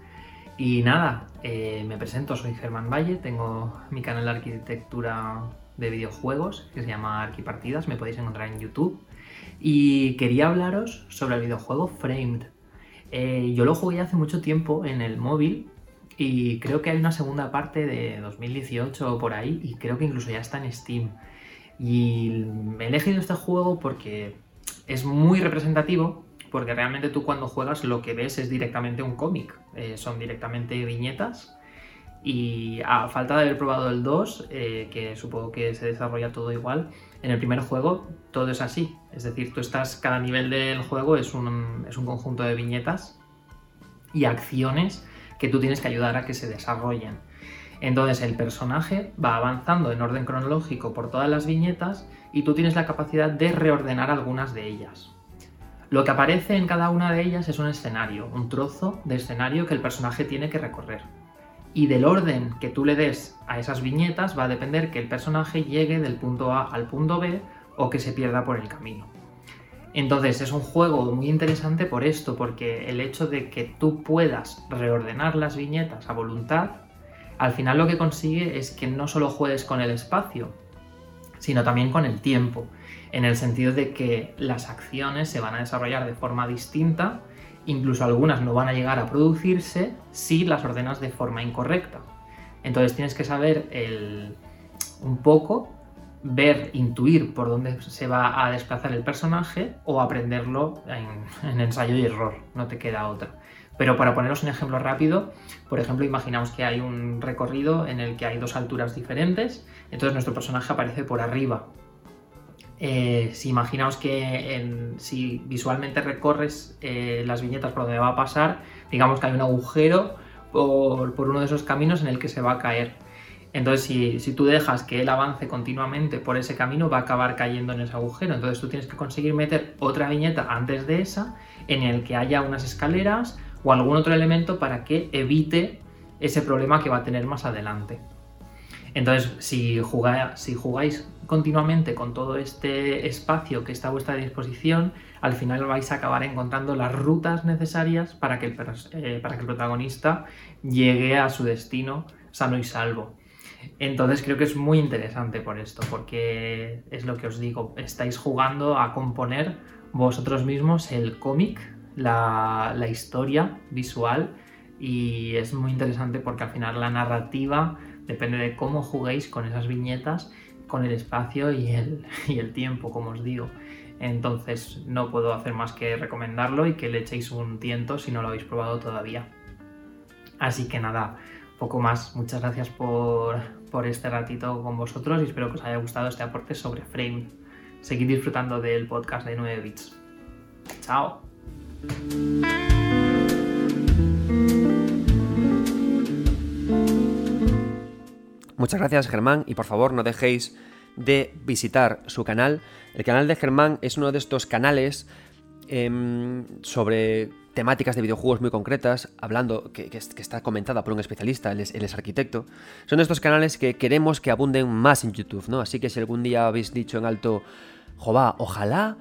Y nada, eh, me presento, soy Germán Valle, tengo mi canal de arquitectura de videojuegos que se llama Arquipartidas, me podéis encontrar en YouTube. Y quería hablaros sobre el videojuego Framed. Eh, yo lo jugué hace mucho tiempo en el móvil y creo que hay una segunda parte de 2018 o por ahí y creo que incluso ya está en Steam. Y me he elegido este juego porque es muy representativo porque realmente tú cuando juegas lo que ves es directamente un cómic, eh, son directamente viñetas y a falta de haber probado el 2, eh, que supongo que se desarrolla todo igual, en el primer juego todo es así, es decir, tú estás, cada nivel del juego es un, es un conjunto de viñetas y acciones que tú tienes que ayudar a que se desarrollen. Entonces el personaje va avanzando en orden cronológico por todas las viñetas y tú tienes la capacidad de reordenar algunas de ellas. Lo que aparece en cada una de ellas es un escenario, un trozo de escenario que el personaje tiene que recorrer. Y del orden que tú le des a esas viñetas va a depender que el personaje llegue del punto A al punto B o que se pierda por el camino. Entonces es un juego muy interesante por esto, porque el hecho de que tú puedas reordenar las viñetas a voluntad, al final lo que consigue es que no solo juegues con el espacio, sino también con el tiempo, en el sentido de que las acciones se van a desarrollar de forma distinta, incluso algunas no van a llegar a producirse si las ordenas de forma incorrecta. Entonces tienes que saber un poco ver, intuir por dónde se va a desplazar el personaje o aprenderlo en, ensayo y error, no te queda otra. Pero para poneros un ejemplo rápido, por ejemplo, imaginamos que hay un recorrido en el que hay dos alturas diferentes, entonces nuestro personaje aparece por arriba. Eh, si imaginaos que si visualmente recorres eh, las viñetas por donde va a pasar, digamos que hay un agujero por uno de esos caminos en el que se va a caer. Entonces, si, tú dejas que él avance continuamente por ese camino, va a acabar cayendo en ese agujero. Entonces, tú tienes que conseguir meter otra viñeta antes de esa, en el que haya unas escaleras o algún otro elemento para que evite ese problema que va a tener más adelante. Entonces, si, jugáis continuamente con todo este espacio que está a vuestra disposición, al final vais a acabar encontrando las rutas necesarias para que el, eh, para que el protagonista llegue a su destino sano y salvo. Entonces creo que es muy interesante por esto, porque es lo que os digo, estáis jugando a componer vosotros mismos el cómic, la, historia visual, y es muy interesante porque al final la narrativa depende de cómo juguéis con esas viñetas, con el espacio y el, y el tiempo, como os digo. Entonces no puedo hacer más que recomendarlo y que le echéis un tiento si no lo habéis probado todavía. Así que nada, poco más. Muchas gracias por, este ratito con vosotros y espero que os haya gustado este aporte sobre Frame. Seguid disfrutando del podcast de 9 bits. Chao. Muchas gracias Germán y por favor no dejéis de visitar su canal. El canal de Germán es uno de estos canales em, sobre temáticas de videojuegos muy concretas, hablando, que, está comentada por un especialista, él es, arquitecto, son estos canales que queremos que abunden más en YouTube, ¿no? Así que si algún día habéis dicho en alto, jova, ojalá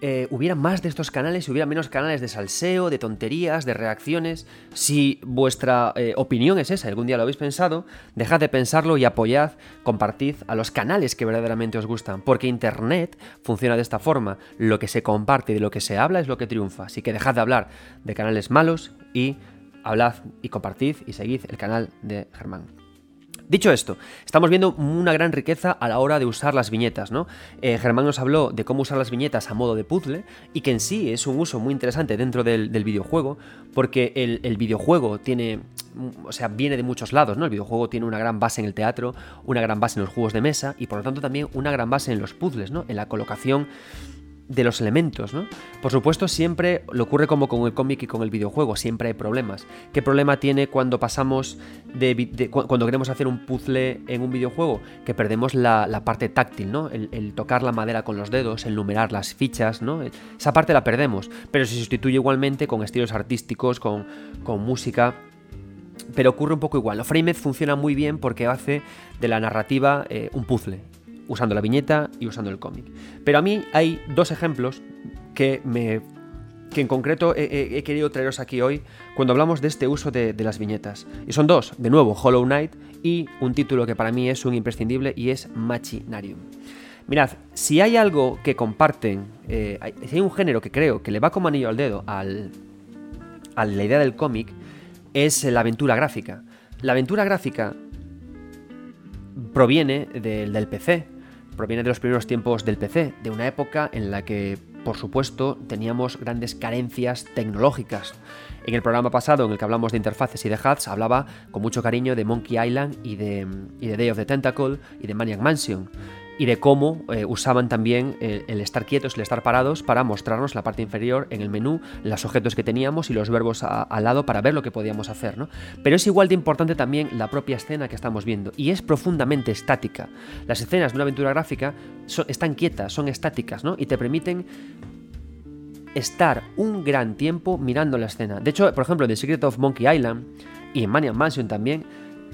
eh, hubiera más de estos canales y hubiera menos canales de salseo, de tonterías, de reacciones. Si vuestra eh, opinión es esa, algún día lo habéis pensado, dejad de pensarlo y apoyad, compartid a los canales que verdaderamente os gustan, porque Internet funciona de esta forma. Lo que se comparte y de lo que se habla es lo que triunfa. Así que dejad de hablar de canales malos y hablad y compartid y seguid el canal de Germán. Dicho esto, estamos viendo una gran riqueza a la hora de usar las viñetas, ¿no? Eh, Germán nos habló de cómo usar las viñetas a modo de puzzle y que en sí es un uso muy interesante dentro del, videojuego, porque el, videojuego tiene, o sea, viene de muchos lados, ¿no? El videojuego tiene una gran base en el teatro, una gran base en los juegos de mesa y por lo tanto también una gran base en los puzzles, ¿no? En la colocación de los elementos, ¿no? Por supuesto, siempre lo ocurre como con el cómic y con el videojuego, siempre hay problemas. ¿Qué problema tiene cuando pasamos de, cuando queremos hacer un puzzle en un videojuego? Que perdemos la, parte táctil, ¿no? El, tocar la madera con los dedos, el numerar las fichas, ¿no? Esa parte la perdemos, pero se sustituye igualmente con estilos artísticos, con, con música pero ocurre un poco igual. Framed funciona muy bien porque hace de la narrativa eh, un puzzle usando la viñeta y usando el cómic. Pero a mí hay dos ejemplos que me que en concreto he, querido traeros aquí hoy cuando hablamos de este uso de, las viñetas. Y son dos, de nuevo, Hollow Knight y un título que para mí es un imprescindible y es Machinarium. Mirad, si hay algo que comparten, eh, si hay un género que creo que le va como anillo al dedo al, a la idea del cómic, es la aventura gráfica. La aventura gráfica proviene del PC, proviene de los primeros tiempos del PC, de una época en la que, por supuesto, teníamos grandes carencias tecnológicas. En el programa pasado, en el que hablamos de interfaces y de HUDs, hablaba con mucho cariño de Monkey Island y de, y de Day of the Tentacle y de Maniac Mansion y de cómo eh, usaban también el, estar quietos, el estar parados para mostrarnos la parte inferior en el menú, los objetos que teníamos y los verbos al lado para ver lo que podíamos hacer. ¿no? Pero es igual de importante también la propia escena que estamos viendo y es profundamente estática. Las escenas de una aventura gráfica están quietas, son estáticas ¿no? y te permiten estar un gran tiempo mirando la escena. De hecho, por ejemplo, The Secret of Monkey Island y en Mania Mansion también,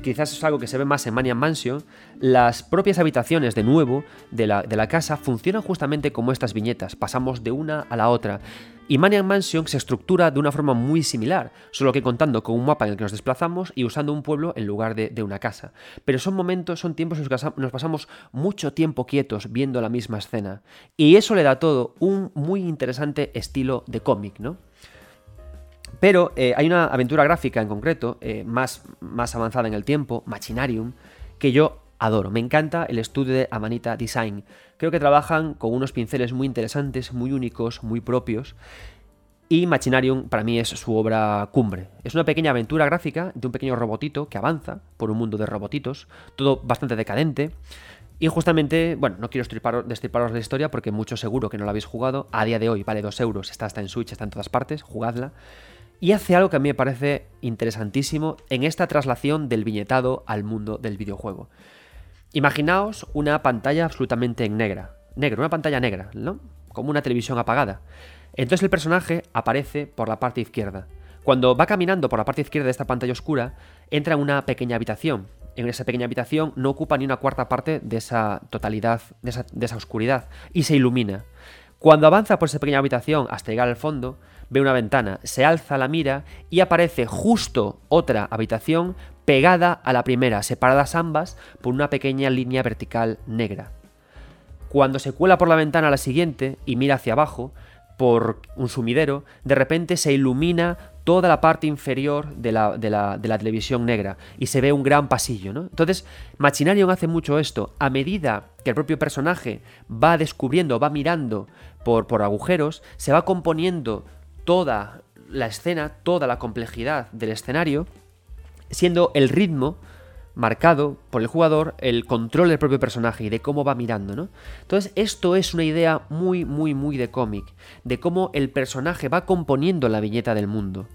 quizás es algo que se ve más en Maniac Mansion, las propias habitaciones, de nuevo, de la, de la, casa funcionan justamente como estas viñetas, pasamos de una a la otra. Y Maniac Mansion se estructura de una forma muy similar, solo que contando con un mapa en el que nos desplazamos y usando un pueblo en lugar de, de una casa. Pero son momentos, son tiempos en los que nos pasamos mucho tiempo quietos viendo la misma escena. Y eso le da todo un muy interesante estilo de cómic, ¿no? Pero eh, hay una aventura gráfica en concreto, eh, más, más avanzada en el tiempo, Machinarium, que yo adoro. Me encanta el estudio de Amanita Design. Creo que trabajan con unos pinceles muy interesantes, muy únicos, muy propios. Y Machinarium para mí es su obra cumbre. Es una pequeña aventura gráfica de un pequeño robotito que avanza por un mundo de robotitos, todo bastante decadente. Y justamente, bueno, no quiero destriparos la historia porque mucho seguro que no la habéis jugado. A día de hoy vale 2 euros, está hasta en Switch, está en todas partes, jugadla y hace algo que a mí me parece interesantísimo en esta traslación del viñetado al mundo del videojuego. Imaginaos una pantalla absolutamente en negra, negro, una pantalla negra, ¿no? Como una televisión apagada. Entonces el personaje aparece por la parte izquierda. Cuando va caminando por la parte izquierda de esta pantalla oscura, entra en una pequeña habitación. En esa pequeña habitación no ocupa ni una cuarta parte de esa totalidad, de esa, de esa oscuridad, y se ilumina. Cuando avanza por esa pequeña habitación hasta llegar al fondo, ve una ventana, se alza la mira y aparece justo otra habitación pegada a la primera, separadas ambas por una pequeña línea vertical negra. Cuando se cuela por la ventana a la siguiente y mira hacia abajo, por un sumidero, de repente se ilumina toda la parte inferior de la, de la, televisión negra y se ve un gran pasillo. Entonces, Machinarium hace mucho esto. A medida que el propio personaje va descubriendo, va mirando por, por agujeros, se va componiendo toda la escena, toda la complejidad del escenario, siendo el ritmo marcado por el jugador el control del propio personaje y de cómo va mirando, ¿no? Entonces, esto es una idea muy, muy, muy de cómic, de cómo el personaje va componiendo la viñeta del mundo.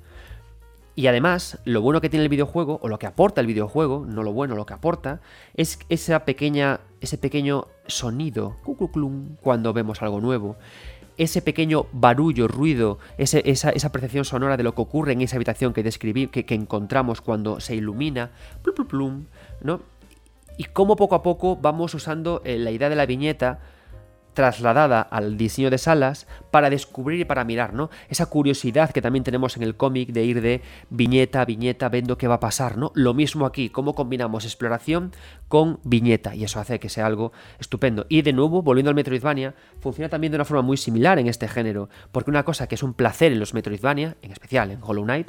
Y además, lo bueno que tiene el videojuego, o lo que aporta el videojuego, no lo bueno, lo que aporta, es esa pequeña, ese pequeño sonido, cuando vemos algo nuevo ese pequeño barullo, ruido, esa, percepción sonora de lo que ocurre en esa habitación que describí, que, encontramos cuando se ilumina, plum, plum, ¿no? Y cómo poco a poco vamos usando eh, la idea de la viñeta trasladada al diseño de salas para descubrir y para mirar, ¿no? Esa curiosidad que también tenemos en el cómic de ir de viñeta a viñeta viendo qué va a pasar, ¿no? Lo mismo aquí, cómo combinamos exploración con viñeta y eso hace que sea algo estupendo. Y de nuevo, volviendo al Metroidvania, funciona también de una forma muy similar en este género, porque una cosa que es un placer en los Metroidvania, en especial en Hollow Knight,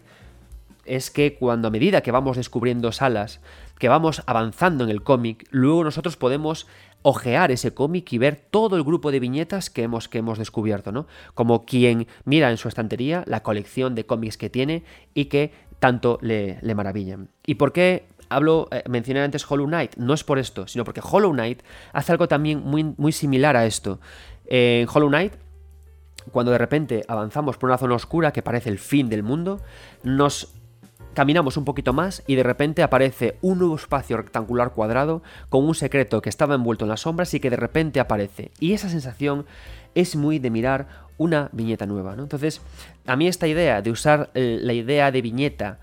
es que cuando a medida que vamos descubriendo salas, que vamos avanzando en el cómic, luego nosotros podemos ojear ese cómic y ver todo el grupo de viñetas que hemos, que hemos descubierto, ¿no? Como quien mira en su estantería la colección de cómics que tiene y que tanto le, le maravillan. ¿Y por qué hablo, eh, mencioné antes Hollow Knight? No es por esto, sino porque Hollow Knight hace algo también muy, muy similar a esto. En Hollow Knight cuando de repente avanzamos por una zona oscura que parece el fin del mundo, nos Caminamos un poquito más y de repente aparece un nuevo espacio rectangular cuadrado con un secreto que estaba envuelto en las sombras y que de repente aparece. Y esa sensación es muy de mirar una viñeta nueva. ¿no? Entonces, a mí esta idea de usar eh, la idea de viñeta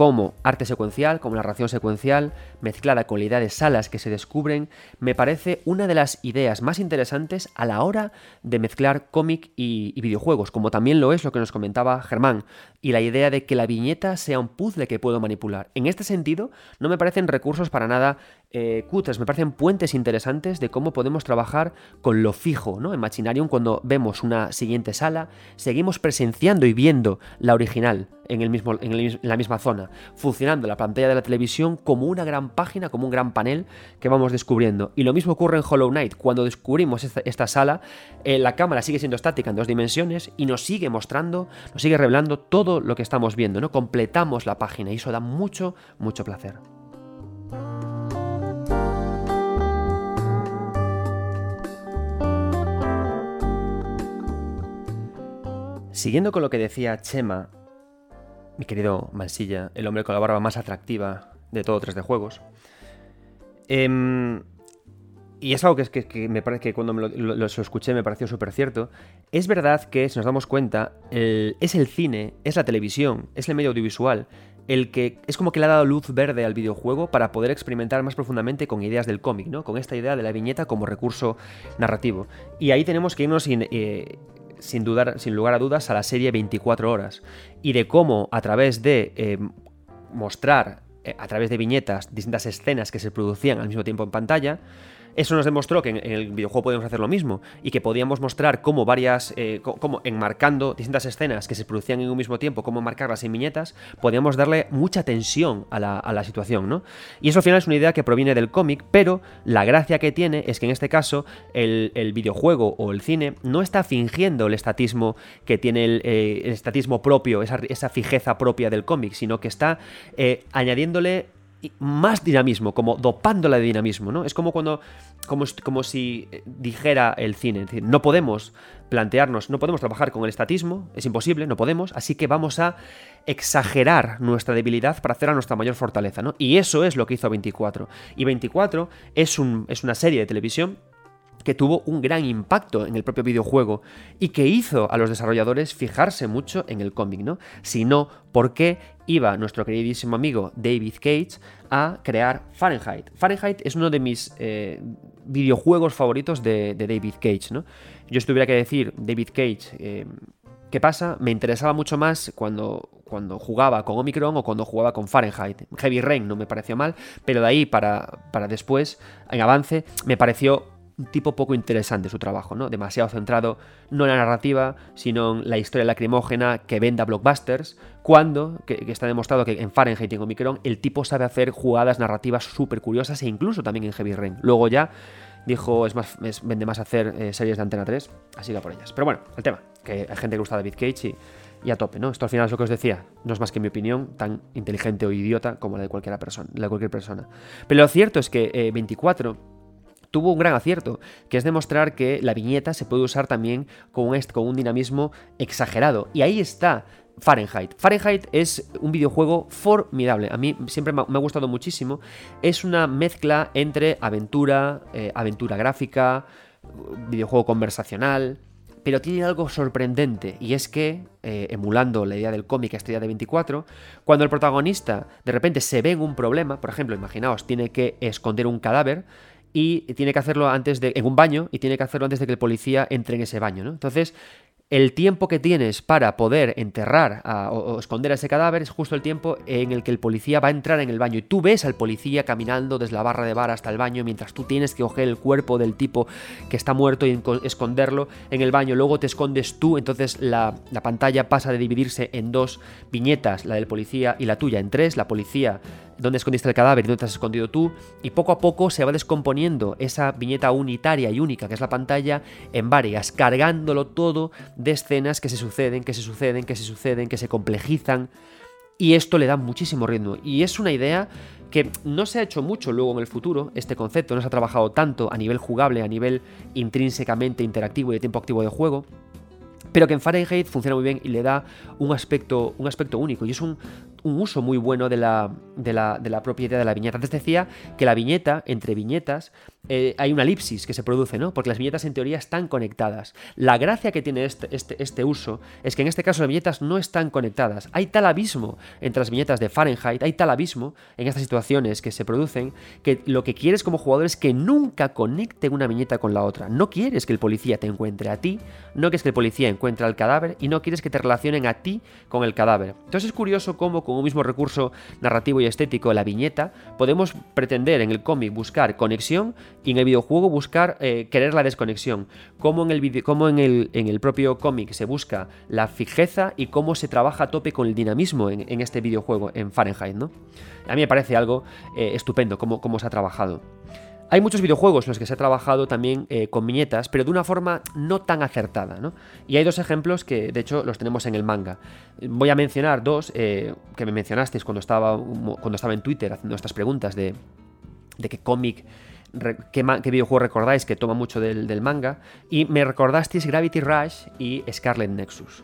como arte secuencial, como narración secuencial, mezclada con la idea de salas que se descubren, me parece una de las ideas más interesantes a la hora de mezclar cómic y, videojuegos, como también lo es lo que nos comentaba Germán, y la idea de que la viñeta sea un puzzle que puedo manipular. En este sentido, no me parecen recursos para nada eh, cutres, me parecen puentes interesantes de cómo podemos trabajar con lo fijo, ¿no? En Machinarium, cuando vemos una siguiente sala, seguimos presenciando y viendo la original en, el mismo, en la misma zona funcionando la pantalla de la televisión como una gran página, como un gran panel que vamos descubriendo. Y lo mismo ocurre en Hollow Knight, cuando descubrimos esta, sala, eh, la cámara sigue siendo estática en dos dimensiones y nos sigue mostrando, nos sigue revelando todo lo que estamos viendo, ¿no? Completamos la página y eso da mucho, mucho placer. Siguiendo con lo que decía Chema, mi querido Mansilla, el hombre con la barba más atractiva de todo 3D Juegos. Em, y es algo que, que, me parece que cuando lo, escuché me pareció súper cierto. Es verdad que, si nos damos cuenta, es el cine, es la televisión, es el medio audiovisual el que es como que le ha dado luz verde al videojuego para poder experimentar más profundamente con ideas del cómic, ¿no? Con esta idea de la viñeta como recurso narrativo. Y ahí tenemos que irnos sin, eh, sin, dudar, sin lugar a dudas a la serie 24 horas. Y de cómo a través de eh, mostrar, eh, a través de viñetas, distintas escenas que se producían al mismo tiempo en pantalla, eso nos demostró que en, el videojuego podemos hacer lo mismo y que podíamos mostrar cómo varias, eh, cómo enmarcando distintas escenas que se producían en un mismo tiempo, cómo marcarlas en viñetas, podíamos darle mucha tensión a la, situación, ¿no? Y eso al final es una idea que proviene del cómic, pero la gracia que tiene es que en este caso el, videojuego o el cine no está fingiendo el estatismo que tiene el, eh, estatismo propio, esa, fijeza propia del cómic, sino que está eh, añadiéndole más dinamismo, como dopándola de dinamismo, ¿no? Es como cuando, como, como si eh, dijera el cine, decir, no podemos plantearnos, no podemos trabajar con el estatismo, es imposible, no podemos, así que vamos a exagerar nuestra debilidad para hacer a nuestra mayor fortaleza, ¿no? Y eso es lo que hizo 24. Y 24 es, un, es una serie de televisión que tuvo un gran impacto en el propio videojuego y que hizo a los desarrolladores fijarse mucho en el cómic, ¿no? Si no, ¿por qué iba nuestro queridísimo amigo David Cage a crear Fahrenheit? Fahrenheit es uno de mis eh, videojuegos favoritos de, David Cage, ¿no? Yo estuviera que decir David Cage... Eh, ¿Qué pasa? Me interesaba mucho más cuando, cuando jugaba con Omicron o cuando jugaba con Fahrenheit. Heavy Rain no me pareció mal, pero de ahí para, para después, en avance, me pareció un tipo poco interesante su trabajo, ¿no? Demasiado centrado no en la narrativa, sino en la historia lacrimógena que venda blockbusters, cuando, que, está demostrado que en Fahrenheit y en Omicron, el tipo sabe hacer jugadas narrativas súper curiosas e incluso también en Heavy Rain. Luego ya dijo, es más, vende más hacer eh, series de Antena 3, así que por ellas. Pero bueno, el tema, que hay gente que gusta David Cage y, a tope, ¿no? Esto al final es lo que os decía, no es más que mi opinión, tan inteligente o idiota como la de cualquier persona. La de cualquier persona. Pero lo cierto es que 24 eh, tuvo un gran acierto, que es demostrar que la viñeta se puede usar también con un, con un dinamismo exagerado. Y ahí está Fahrenheit. Fahrenheit es un videojuego formidable. A mí siempre me ha gustado muchísimo. Es una mezcla entre aventura, eh, aventura gráfica, videojuego conversacional. Pero tiene algo sorprendente y es que, eh, emulando la idea del cómic Estrella de 24, cuando el protagonista de repente se ve en un problema, por ejemplo, imaginaos, tiene que esconder un cadáver, y tiene que hacerlo antes de en un baño y tiene que hacerlo antes de que el policía entre en ese baño, ¿no? Entonces, el tiempo que tienes para poder enterrar o, esconder a ese cadáver es justo el tiempo en el que el policía va a entrar en el baño. Y tú ves al policía caminando desde la barra de bar hasta el baño mientras tú tienes que coger el cuerpo del tipo que está muerto y esconderlo en el baño. Luego te escondes tú, entonces la, la pantalla pasa de dividirse en dos viñetas, la del policía y la tuya, en tres. La policía dónde escondiste el cadáver y dónde te has escondido tú, y poco a poco se va descomponiendo esa viñeta unitaria y única que es la pantalla en varias, cargándolo todo de escenas que se suceden, que se suceden, que se suceden, que se complejizan, y esto le da muchísimo ritmo. Y es una idea que no se ha hecho mucho luego en el futuro, este concepto no se ha trabajado tanto a nivel jugable, a nivel intrínsecamente interactivo y de tiempo activo de juego, pero que en Fahrenheit funciona muy bien y le da un aspecto, un aspecto único. Y es un, un uso muy bueno de la, de la, de la propiedad de la viñeta. Antes decía que la viñeta, entre viñetas, eh, hay una elipsis que se produce, ¿no? Porque las viñetas en teoría están conectadas. La gracia que tiene este, este, este, uso es que en este caso las viñetas no están conectadas. Hay tal abismo entre las viñetas de Fahrenheit, hay tal abismo en estas situaciones que se producen, que lo que quieres como jugador es que nunca conecten una viñeta con la otra. No quieres que el policía te encuentre a ti, no quieres que el policía encuentre al cadáver y no quieres que te relacionen a ti con el cadáver. Entonces es curioso cómo con un mismo recurso narrativo y estético, la viñeta, podemos pretender en el cómic buscar conexión y en el videojuego buscar eh, querer la desconexión. Como en el, como en el, en el propio cómic se busca la fijeza y cómo se trabaja a tope con el dinamismo en, este videojuego, en Fahrenheit, ¿no? A mí me parece algo eh, estupendo cómo, cómo se ha trabajado. Hay muchos videojuegos en los que se ha trabajado también eh, con viñetas, pero de una forma no tan acertada, ¿no? Y hay dos ejemplos que, de hecho, los tenemos en el manga. Voy a mencionar dos eh, que me mencionasteis cuando estaba, cuando estaba en Twitter haciendo estas preguntas de, de qué cómic Qué, videojuego recordáis que toma mucho del, del, manga, y me recordasteis Gravity Rush y Scarlet Nexus.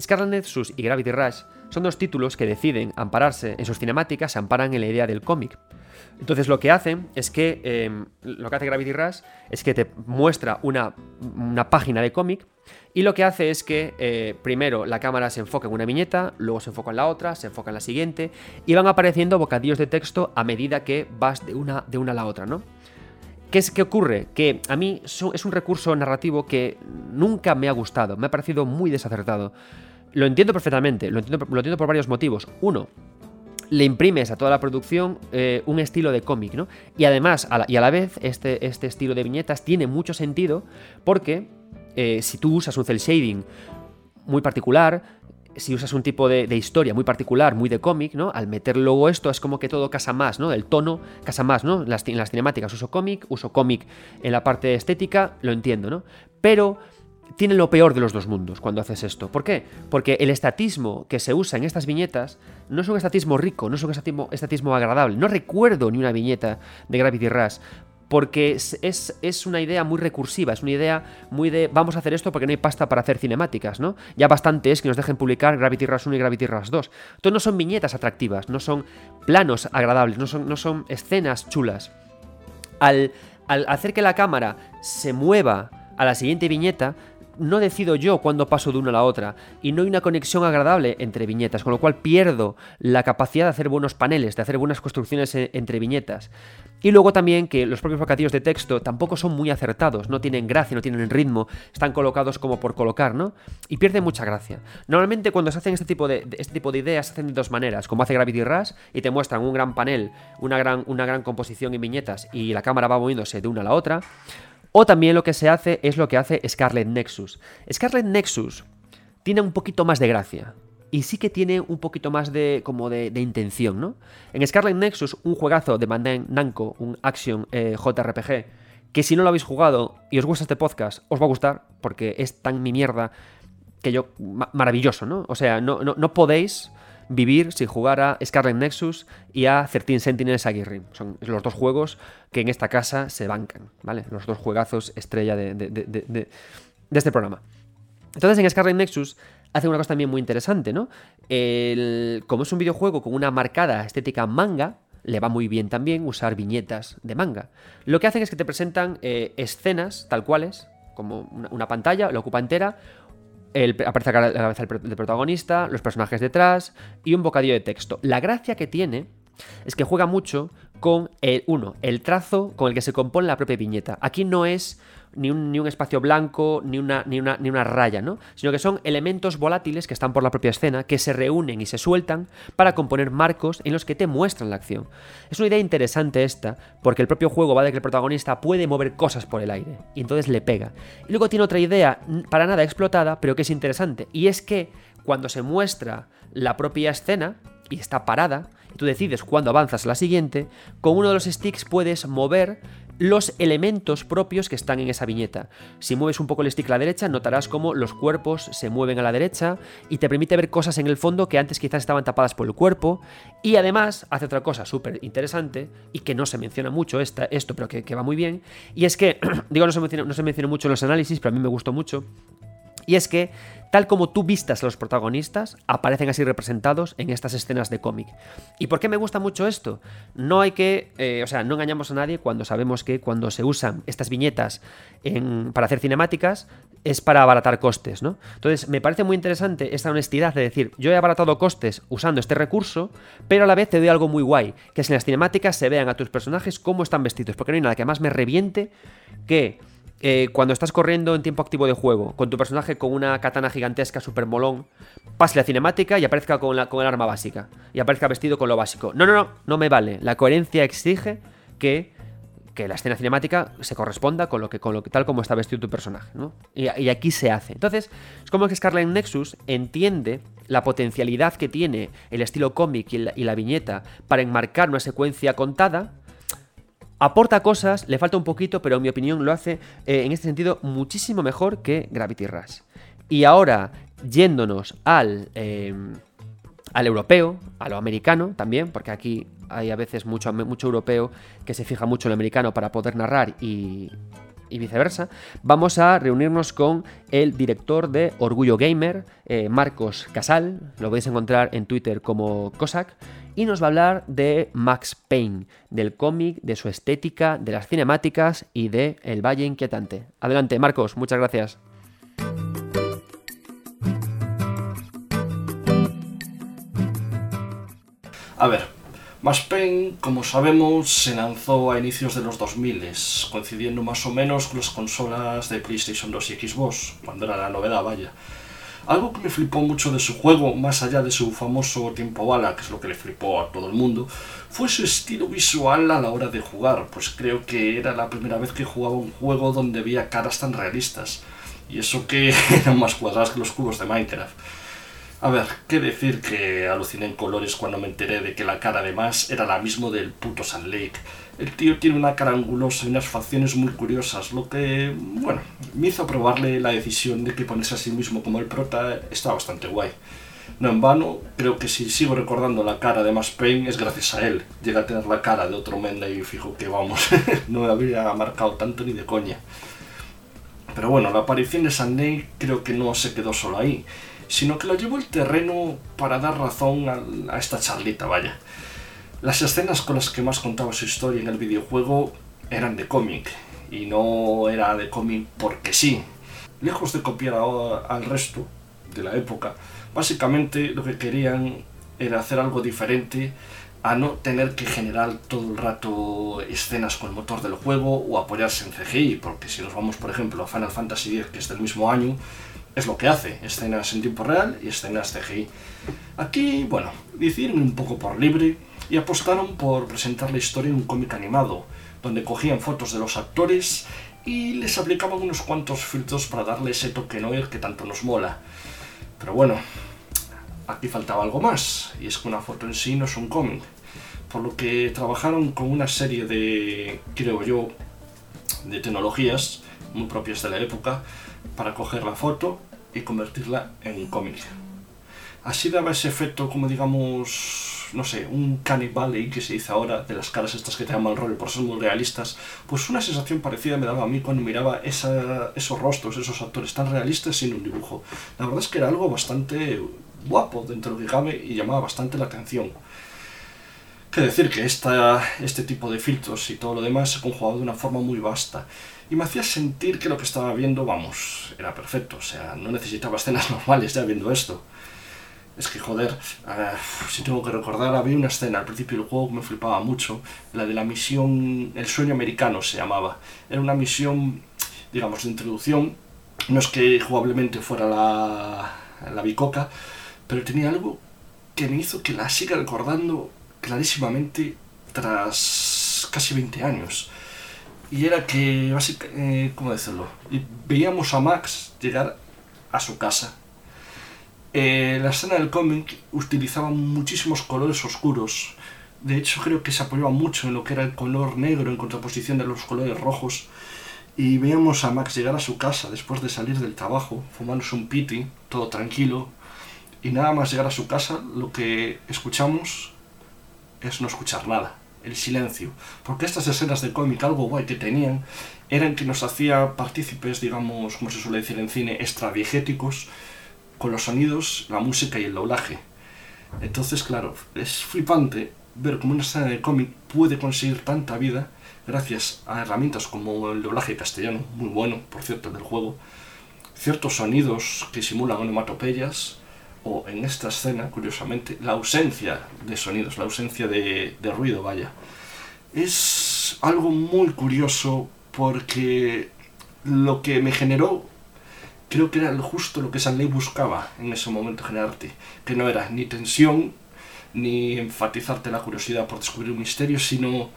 Scarlet Nexus y Gravity Rush son dos títulos que deciden ampararse en sus cinemáticas, se amparan en la idea del cómic. Entonces lo que hacen es que, em, lo que hace Gravity Rush es que te muestra una, una página de cómic y lo que hace es que eh, primero la cámara se enfoca en una viñeta, luego se enfoca en la otra, se enfoca en la siguiente y van apareciendo bocadillos de texto a medida que vas de una, de una a la otra, ¿no? ¿Qué, es, ¿Qué ocurre? Que a mí es un recurso narrativo que nunca me ha gustado, me ha parecido muy desacertado. Lo entiendo perfectamente, lo entiendo, lo entiendo por varios motivos. Uno, le imprimes a toda la producción eh, un estilo de cómic, ¿no? Y además, y a la vez, este, este estilo de viñetas tiene mucho sentido porque eh, si tú usas un cel shading muy particular, si usas un tipo de, historia muy particular, muy de cómic, ¿no? Al meter luego esto es como que todo casa más, ¿no? El tono casa más, ¿no? Las, en las cinemáticas uso cómic, uso cómic en la parte estética, lo entiendo, ¿no? Pero tiene lo peor de los dos mundos cuando haces esto. ¿Por qué? Porque el estatismo que se usa en estas viñetas no es un estatismo rico, no es un estatismo, estatismo agradable. No recuerdo ni una viñeta de Gravity Rush porque es, una idea muy recursiva, es una idea muy de vamos a hacer esto porque no hay pasta para hacer cinemáticas, ¿no? Ya bastante es que nos dejen publicar Gravity Rush 1 y Gravity Rush 2. Entonces no son viñetas atractivas, no son planos agradables, no son, no son escenas chulas. Al, al hacer que la cámara se mueva a la siguiente viñeta, no decido yo cuándo paso de una a la otra y no hay una conexión agradable entre viñetas, con lo cual pierdo la capacidad de hacer buenos paneles, de hacer buenas construcciones e, entre viñetas. Y luego también que los propios bocadillos de texto tampoco son muy acertados, no tienen gracia, no tienen ritmo, están colocados como por colocar, ¿no? Y pierden mucha gracia. Normalmente cuando se hacen este tipo de, este tipo de ideas se hacen de dos maneras, como hace Gravity Rush y te muestran un gran panel, una gran, una gran composición y viñetas y la cámara va moviéndose de una a la otra. O también lo que se hace es lo que hace Scarlet Nexus. Scarlet Nexus tiene un poquito más de gracia. Y sí que tiene un poquito más de como de, intención, ¿no? En Scarlet Nexus, un juegazo de Bandai Namco, un action eh, JRPG, que si no lo habéis jugado y os gusta este podcast, os va a gustar, porque es tan mi mierda que yo... maravilloso, ¿no? O sea, no, no, no podéis vivir si jugar a Scarlet Nexus y a 13 Sentinels Aguirre. Son los dos juegos que en esta casa se bancan, ¿vale? Los dos juegazos estrella de, este programa. Entonces en Scarlet Nexus hace una cosa también muy interesante, ¿no? como es un videojuego con una marcada estética manga, le va muy bien también usar viñetas de manga. Lo que hacen es que te presentan eh, escenas tal cuales, como una, una, pantalla, la ocupa entera, el, aparece la cabeza del protagonista, los personajes detrás y un bocadillo de texto. La gracia que tiene es que juega mucho con el, uno, el trazo con el que se compone la propia viñeta. Aquí no es ni un, ni un espacio blanco, ni una, ni, una, ni una raya, ¿no? Sino que son elementos volátiles que están por la propia escena, que se reúnen y se sueltan para componer marcos en los que te muestran la acción. Es una idea interesante esta, porque el propio juego va de que el protagonista puede mover cosas por el aire, y entonces le pega. Y luego tiene otra idea, para nada explotada, pero que es interesante, y es que cuando se muestra la propia escena, y está parada, tú decides cuándo avanzas a la siguiente, con uno de los sticks puedes mover los elementos propios que están en esa viñeta. Si mueves un poco el stick a la derecha, notarás cómo los cuerpos se mueven a la derecha y te permite ver cosas en el fondo que antes quizás estaban tapadas por el cuerpo. Y además hace otra cosa súper interesante y que no se menciona mucho esta, esto, pero que, va muy bien. Y es que, digo, no se, menciona, no se menciona mucho en los análisis, pero a mí me gustó mucho. Y es que, tal como tú vistas a los protagonistas, aparecen así representados en estas escenas de cómic. ¿Y por qué me gusta mucho esto? No hay que, eh, o sea, no engañamos a nadie cuando sabemos que cuando se usan estas viñetas para hacer cinemáticas es para abaratar costes, ¿no? Entonces, me parece muy interesante esta honestidad de decir, yo he abaratado costes usando este recurso, pero a la vez te doy algo muy guay, que es en las cinemáticas se vean a tus personajes cómo están vestidos, porque no hay nada que más me reviente que eh, cuando estás corriendo en tiempo activo de juego, con tu personaje con una katana gigantesca super molón, pase la cinemática y aparezca con, la, el arma básica. Y aparezca vestido con lo básico. No, no, no, no me vale. La coherencia exige que, que la escena cinemática se corresponda con lo que, con lo que tal como está vestido tu personaje. ¿no? Y, aquí se hace. Entonces, es como que Scarlet Nexus entiende la potencialidad que tiene el estilo cómic y la viñeta para enmarcar una secuencia contada Aporta cosas, le falta un poquito, pero en mi opinión lo hace eh, en este sentido muchísimo mejor que Gravity Rush. Y ahora, yéndonos al, eh, al europeo, a lo americano también, porque aquí hay a veces mucho, mucho europeo que se fija mucho en lo americano para poder narrar y, y viceversa, vamos a reunirnos con el director de Orgullo Gamer, eh, Marcos Casal, lo podéis encontrar en Twitter como Cossack, y nos va a hablar de Max Payne, del cómic, de su estética, de las cinemáticas y de El Valle Inquietante. Adelante, Marcos, muchas gracias. A ver, Max Payne, como sabemos, se lanzó a inicios de los 2000, coincidiendo más o menos con las consolas de PlayStation 2 y Xbox, cuando era la novedad, vaya. Algo que me flipó mucho de su juego, más allá de su famoso tiempo bala, que es lo que le flipó a todo el mundo, fue su estilo visual a la hora de jugar, pues creo que era la primera vez que jugaba un juego donde veía caras tan realistas, y eso que eran más cuadradas que los cubos de Minecraft. A ver, qué decir que aluciné en colores cuando me enteré de que la cara además era la misma del puto Sand Lake. El tío tiene una cara angulosa y unas facciones muy curiosas, lo que, bueno, me hizo aprobarle la decisión de que ponerse a sí mismo como el prota está bastante guay. No en vano, creo que si sigo recordando la cara de Max Payne es gracias a él. Llega a tener la cara de otro Menda y fijo que vamos, no me habría marcado tanto ni de coña. Pero bueno, la aparición de Sand Lake creo que no se quedó solo ahí sino que lo llevó el terreno para dar razón a, esta charlita, vaya. Las escenas con las que más contaba su historia en el videojuego eran de cómic, y no era de cómic porque sí. Lejos de copiar al resto de la época, básicamente lo que querían era hacer algo diferente a no tener que generar todo el rato escenas con el motor del juego o apoyarse en CGI, porque si nos vamos por ejemplo a Final Fantasy X, que es del mismo año, es lo que hace, escenas en tiempo real y escenas CGI. Aquí, bueno, hicieron un poco por libre y apostaron por presentar la historia en un cómic animado, donde cogían fotos de los actores y les aplicaban unos cuantos filtros para darle ese toque noir que tanto nos mola. Pero bueno, aquí faltaba algo más, y es que una foto en sí no es un cómic. Por lo que trabajaron con una serie de, creo yo, de tecnologías muy propias de la época para coger la foto y convertirla en cómic. Así daba ese efecto como digamos, no sé, un Canny que se dice ahora, de las caras estas que te llaman rol por ser muy realistas, pues una sensación parecida me daba a mí cuando miraba esos rostros, esos actores tan realistas sin un dibujo. La verdad es que era algo bastante guapo dentro de cabe y llamaba bastante la atención. Que decir que esta, este tipo de filtros y todo lo demás se conjugaba de una forma muy vasta y me hacía sentir que lo que estaba viendo, vamos, era perfecto. O sea, no necesitaba escenas normales ya viendo esto. Es que, joder, eh, si tengo que recordar, había una escena al principio del juego que me flipaba mucho, la de la misión El sueño americano se llamaba. Era una misión, digamos, de introducción. No es que jugablemente fuera la, la bicoca, pero tenía algo que me hizo que la siga recordando clarísimamente tras casi 20 años y era que, básicamente, eh, ¿cómo decirlo? Veíamos a Max llegar a su casa. Eh, la escena del cómic utilizaba muchísimos colores oscuros. De hecho, creo que se apoyaba mucho en lo que era el color negro en contraposición de los colores rojos. Y veíamos a Max llegar a su casa después de salir del trabajo, fumándose un piti, todo tranquilo. Y nada más llegar a su casa, lo que escuchamos es no escuchar nada el silencio. Porque estas escenas de cómic, algo guay que tenían, eran que nos hacía partícipes, digamos, como se suele decir en cine, extradigéticos, con los sonidos, la música y el doblaje. Entonces, claro, es flipante ver cómo una escena de cómic puede conseguir tanta vida gracias a herramientas como el doblaje castellano, muy bueno, por cierto, del juego, ciertos sonidos que simulan onomatopeyas, en esta escena, curiosamente, la ausencia de sonidos, la ausencia de, ruido, vaya. Es algo muy curioso porque lo que me generó creo que era justo lo que Sanley buscaba en ese momento generarte, que no era ni tensión, ni enfatizarte la curiosidad por descubrir un misterio, sino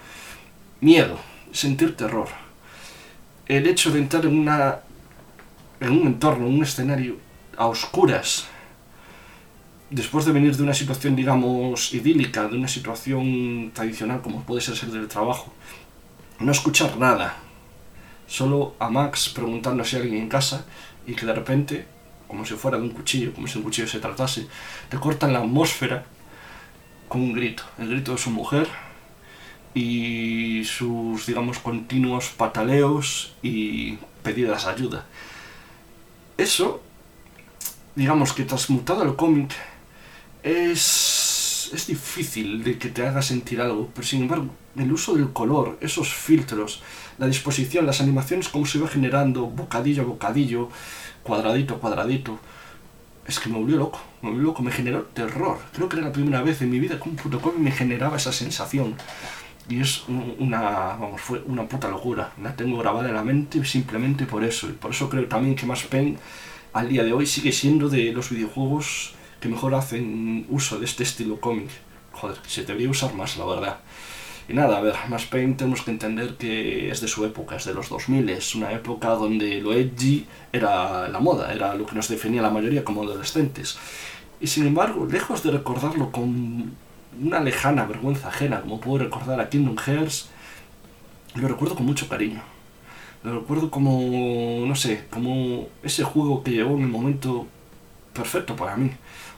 miedo, sentir terror. El hecho de entrar en, una, en un entorno, en un escenario a oscuras, después de venir de una situación, digamos, idílica, de una situación tradicional como puede ser ser del trabajo, no escuchar nada, solo a Max preguntando si hay alguien en casa y que de repente, como si fuera de un cuchillo, como si un cuchillo se tratase, te cortan la atmósfera con un grito, el grito de su mujer, y sus, digamos, continuos pataleos y pedidas de ayuda. Eso, digamos que transmutado al cómic, es, es difícil de que te haga sentir algo, pero sin embargo, el uso del color, esos filtros, la disposición, las animaciones, cómo se va generando bocadillo a bocadillo, cuadradito a cuadradito, es que me volvió loco, me volvió loco, me generó terror. Creo que era la primera vez en mi vida que un puto cómic me generaba esa sensación. Y es una, vamos, fue una puta locura. La tengo grabada en la mente simplemente por eso. Y por eso creo también que Max Payne al día de hoy sigue siendo de los videojuegos que mejor hacen uso de este estilo cómic. Joder, se debería usar más, la verdad. Y nada, a ver, Max Payne tenemos que entender que es de su época, es de los 2000, es una época donde lo edgy era la moda, era lo que nos definía la mayoría como adolescentes. Y sin embargo, lejos de recordarlo con una lejana vergüenza ajena, como puedo recordar a Kingdom Hearts, lo recuerdo con mucho cariño. Lo recuerdo como, no sé, como ese juego que llegó en el momento perfecto para mí.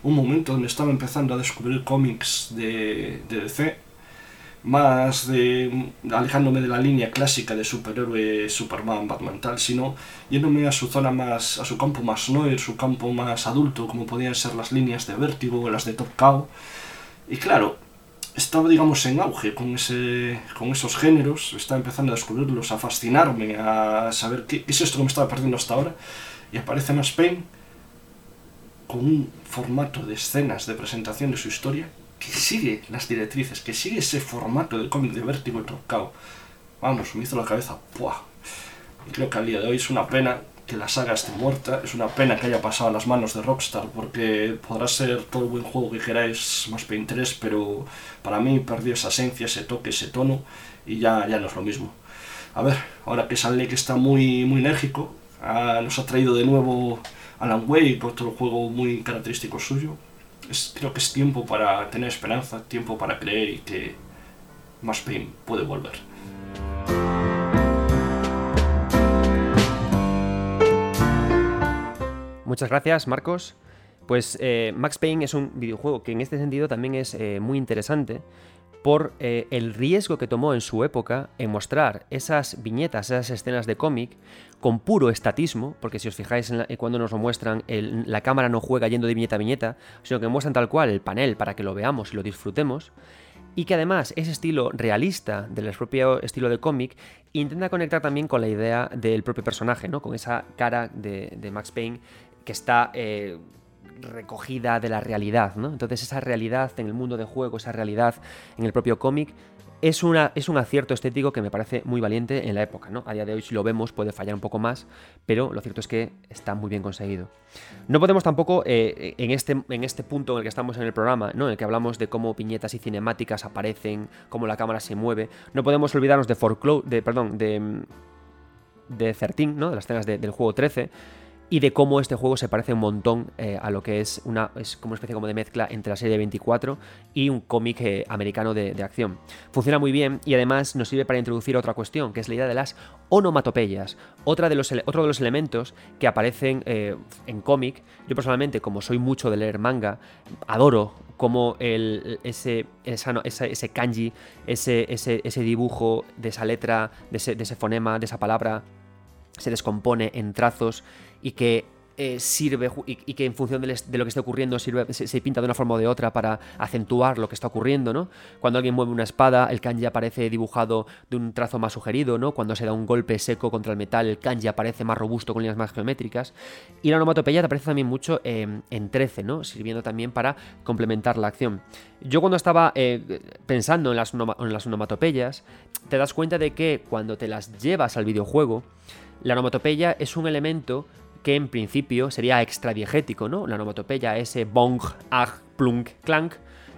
Un momento donde estaba empezando a descubrir cómics de, de DC, más alejándome de la línea clásica de superhéroe Superman, Batman tal, sino yéndome a su zona más, a su campo más noir, su campo más adulto, como podían ser las líneas de Vértigo, las de Top Cow, y claro, estaba, digamos, en auge con, ese, con esos géneros, estaba empezando a descubrirlos, a fascinarme, a saber qué, es esto que me estaba perdiendo hasta ahora. Y aparece Max Payne un formato de escenas de presentación de su historia que sigue las directrices, que sigue ese formato del cómic de Vértigo y Trocao. Vamos, me hizo la cabeza, ¡puah! Y creo que al día de hoy es una pena que la saga esté muerta. Es una pena que haya pasado a las manos de Rockstar porque podrá ser todo el buen juego que queráis más Paint 3, pero para mí perdió esa esencia, ese toque, ese tono y ya, ya no es lo mismo. A ver, ahora que San que está muy, muy enérgico, nos ha traído de nuevo Alan Wake, otro juego muy característico suyo. Es, creo que es tiempo para tener esperanza, tiempo para creer y que más Pain puede volver. Muchas gracias, Marcos. Pues eh, Max Payne es un videojuego que en este sentido también es eh, muy interesante por eh, el riesgo que tomó en su época en mostrar esas viñetas, esas escenas de cómic con puro estatismo, porque si os fijáis en cuando nos lo muestran, la cámara no juega yendo de viñeta a viñeta, sino que muestran tal cual el panel para que lo veamos y lo disfrutemos y que además ese estilo realista del propio estilo de cómic intenta conectar también con la idea del propio personaje, ¿no? con esa cara de, de Max Payne que está eh, recogida de la realidad, ¿no? Entonces esa realidad en el mundo de juego, esa realidad en el propio cómic, es, una, es un acierto estético que me parece muy valiente en la época, ¿no? A día de hoy si lo vemos puede fallar un poco más, pero lo cierto es que está muy bien conseguido. No podemos tampoco, eh, en, este, en este punto en el que estamos en el programa, ¿no? En el que hablamos de cómo piñetas y cinemáticas aparecen, cómo la cámara se mueve, no podemos olvidarnos de, de perdón, de, de 13, ¿no? De las escenas del juego 13, y de cómo este juego se parece un montón eh, a lo que es una, es como una especie como de mezcla entre la serie 24 y un cómic eh, americano de, acción. Funciona muy bien y además nos sirve para introducir otra cuestión, que es la idea de las onomatopeyas, otra de los, otro de los elementos que aparecen eh, en cómic. Yo personalmente, como soy mucho de leer manga, adoro cómo el, ese, ese, kanji, ese, ese, ese dibujo de esa letra, de de ese fonema, de esa palabra, se descompone en trazos y que eh, sirve y, que en función de, lo que esté ocurriendo sirve, se, pinta de una forma o de otra para acentuar lo que está ocurriendo, ¿no? Cuando alguien mueve una espada, el kanji aparece dibujado de un trazo más sugerido, ¿no? Cuando se da un golpe seco contra el metal, el kanji aparece más robusto con líneas más geométricas. Y la onomatopeya aparece también mucho en 13, ¿no? Sirviendo también para complementar la acción. Yo cuando estaba eh, pensando en las, en las onomatopeyas, te das cuenta de que cuando te las llevas al videojuego, la onomatopeya es un elemento que en principio sería extradiegético, ¿no? La onomatopeya, ese bong, ag, plunk, clank,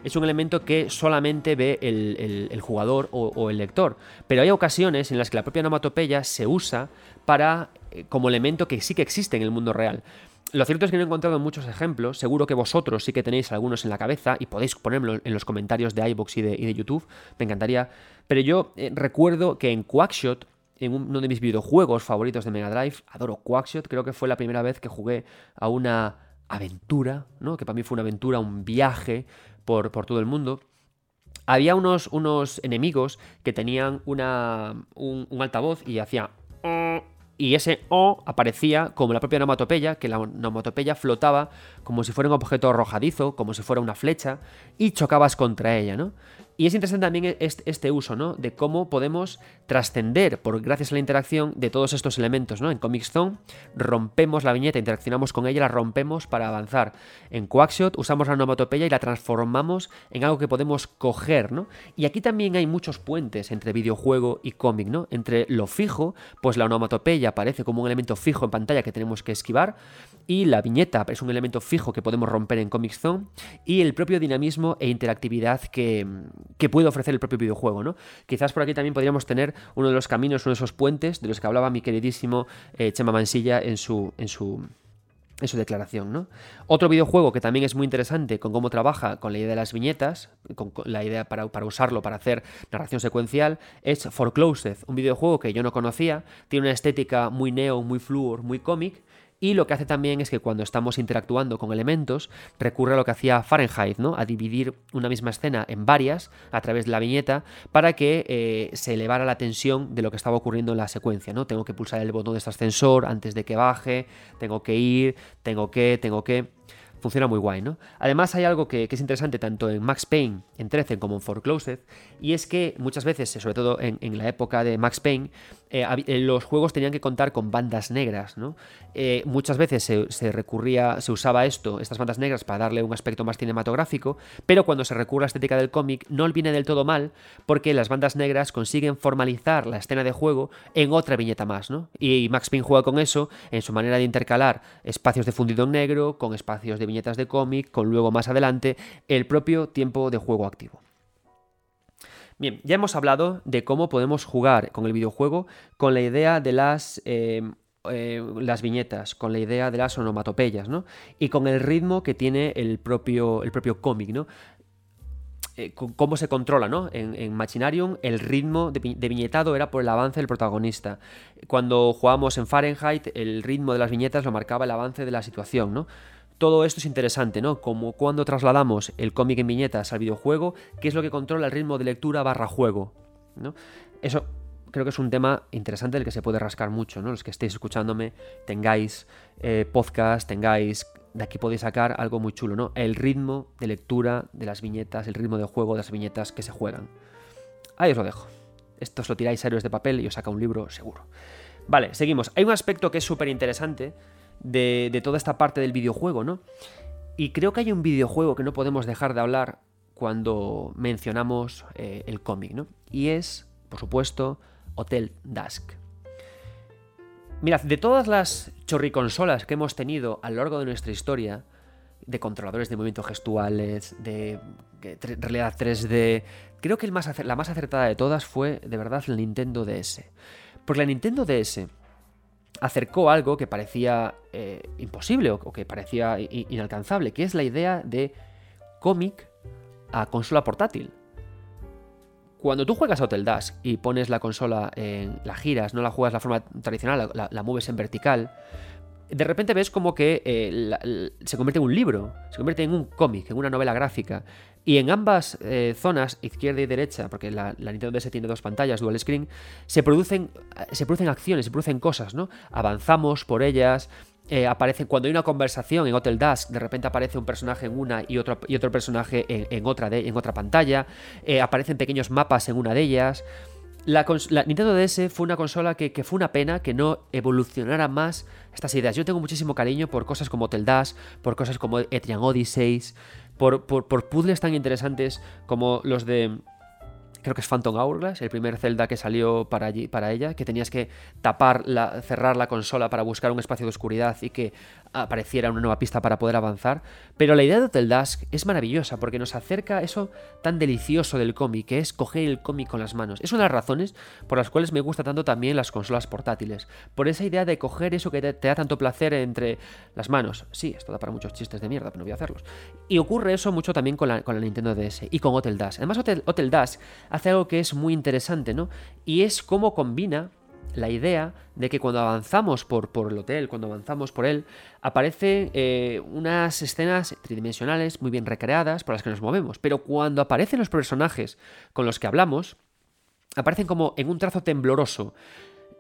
es un elemento que solamente ve el, jugador o, el lector. Pero hay ocasiones en las que la propia onomatopeya se usa para eh, como elemento que sí que existe en el mundo real. Lo cierto es que no he encontrado muchos ejemplos, seguro que vosotros sí que tenéis algunos en la cabeza y podéis ponerlo en los comentarios de iBox y de, YouTube, me encantaría. Pero yo eh, recuerdo que en Quackshot en uno de mis videojuegos favoritos de Mega Drive. Adoro Quackshot, creo que fue la primera vez que jugué a una aventura, ¿no? Que para mí fue una aventura, un viaje por, por todo el mundo. había unos, unos enemigos que tenían una, un, altavoz y hacía y ese O aparecía como la propia onomatopeya, que la onomatopeya flotaba como si fuera un objeto arrojadizo, como si fuera una flecha, y chocabas contra ella, ¿no? Y es interesante también este uso, ¿no? De cómo podemos trascender, por gracias a la interacción de todos estos elementos, ¿no? En Comic Zone rompemos la viñeta, interaccionamos con ella, la rompemos para avanzar. En Quackshot usamos la onomatopeya y la transformamos en algo que podemos coger, ¿no? Y aquí también hay muchos puentes entre videojuego y cómic, ¿no? Entre lo fijo, pues la onomatopeya aparece como un elemento fijo en pantalla que tenemos que esquivar, y la viñeta es un elemento fijo que podemos romper en Comic Zone, y el propio dinamismo e interactividad que que puede ofrecer el propio videojuego, ¿no? Quizás por aquí también podríamos tener uno de los caminos, uno de esos puentes de los que hablaba mi queridísimo eh, Chema Mansilla en su, en su, en su declaración. ¿no? Otro videojuego que también es muy interesante con cómo trabaja con la idea de las viñetas, con la idea para, para, usarlo para hacer narración secuencial, es Foreclosed, un videojuego que yo no conocía, tiene una estética muy neo, muy fluor, muy cómic, y lo que hace también es que cuando estamos interactuando con elementos, recurre a lo que hacía Fahrenheit, ¿no? A dividir una misma escena en varias a través de la viñeta para que eh, se elevara la tensión de lo que estaba ocurriendo en la secuencia, ¿no? Tengo que pulsar el botón de este ascensor antes de que baje, tengo que ir, tengo que, tengo que funciona muy guay, ¿no? Además hay algo que, es interesante tanto en Max Payne, en 13 como en Foreclosed, y es que muchas veces, sobre todo en, la época de Max Payne, eh, eh, los juegos tenían que contar con bandas negras, ¿no? Eh, muchas veces se, recurría, se usaba esto, estas bandas negras, para darle un aspecto más cinematográfico, pero cuando se recurre a la estética del cómic no viene del todo mal, porque las bandas negras consiguen formalizar la escena de juego en otra viñeta más, ¿no? Y Max Payne juega con eso en su manera de intercalar espacios de fundido en negro con espacios de viñetas de cómic, con luego más adelante el propio tiempo de juego activo. Bien, ya hemos hablado de cómo podemos jugar con el videojuego con la idea de las, eh, las viñetas, con la idea de las onomatopeyas, ¿no? Y con el ritmo que tiene el propio, el propio cómic, ¿no? Eh, cómo se controla, ¿no? En, Machinarium el ritmo de, viñetado era por el avance del protagonista. Cuando jugábamos en Fahrenheit, el ritmo de las viñetas lo marcaba el avance de la situación, ¿no? Todo esto es interesante, ¿no? Como cuando trasladamos el cómic en viñetas al videojuego, qué es lo que controla el ritmo de lectura barra juego, ¿no? Eso creo que es un tema interesante del que se puede rascar mucho, ¿no? Los que estéis escuchándome, tengáis eh, podcast, tengáis... De aquí podéis sacar algo muy chulo, ¿no? El ritmo de lectura de las viñetas, el ritmo de juego de las viñetas que se juegan. Ahí os lo dejo. Esto os lo tiráis a héroes de papel y os saca un libro seguro. Vale, seguimos. Hay un aspecto que es súper interesante de, toda esta parte del videojuego, ¿no? Y creo que hay un videojuego que no podemos dejar de hablar cuando mencionamos eh, el cómic, ¿no? Y es, por supuesto, Hotel Dusk. Mirad, de todas las chorriconsolas que hemos tenido a lo largo de nuestra historia, de controladores de movimientos gestuales, de, realidad 3D, creo que la más acertada de todas fue, de verdad, la Nintendo DS. Porque la Nintendo DS acercó algo que parecía eh, imposible o, que parecía inalcanzable, que es la idea de cómic a consola portátil. Cuando tú juegas a Hotel Dash y pones la consola en la giras, no la juegas de la forma tradicional, la, mueves en vertical, de repente ves como que eh, se convierte en un libro, se convierte en un cómic, en una novela gráfica. Y en ambas eh, zonas, izquierda y derecha, porque la, Nintendo DS tiene dos pantallas, dual screen, se producen, se producen acciones, se producen cosas, ¿no? Avanzamos por ellas, eh, cuando hay una conversación en Hotel Dusk, de repente aparece un personaje en una y otro, y otro personaje en, otra, de, en otra pantalla, aparecen pequeños mapas en una de ellas. La, Nintendo DS fue una consola que, fue una pena que no evolucionara más estas ideas. Yo tengo muchísimo cariño por cosas como Hotel Dash, por cosas como Etrian Odysseys, por, puzzles tan interesantes como los de creo que es Phantom Hourglass, el primer Zelda que salió para, allí, para ella, que tenías que tapar, cerrar la consola para buscar un espacio de oscuridad y que apareciera una nueva pista para poder avanzar. Pero la idea de Hotel Dusk es maravillosa porque nos acerca eso tan delicioso del cómic, que es coger el cómic con las manos. Es una de las razones por las cuales me gusta tanto también las consolas portátiles. Por esa idea de coger eso que te, da tanto placer entre las manos. Sí, esto da para muchos chistes de mierda, pero no voy a hacerlos. Y ocurre eso mucho también con la, Nintendo DS y con Hotel Dusk. Además, Hotel, Hotel hace algo que es muy interesante, ¿no? Y es cómo combina la idea de que cuando avanzamos por, por el hotel, cuando avanzamos por él, aparecen eh, unas escenas tridimensionales muy bien recreadas por las que nos movemos. Pero cuando aparecen los personajes con los que hablamos, aparecen como en un trazo tembloroso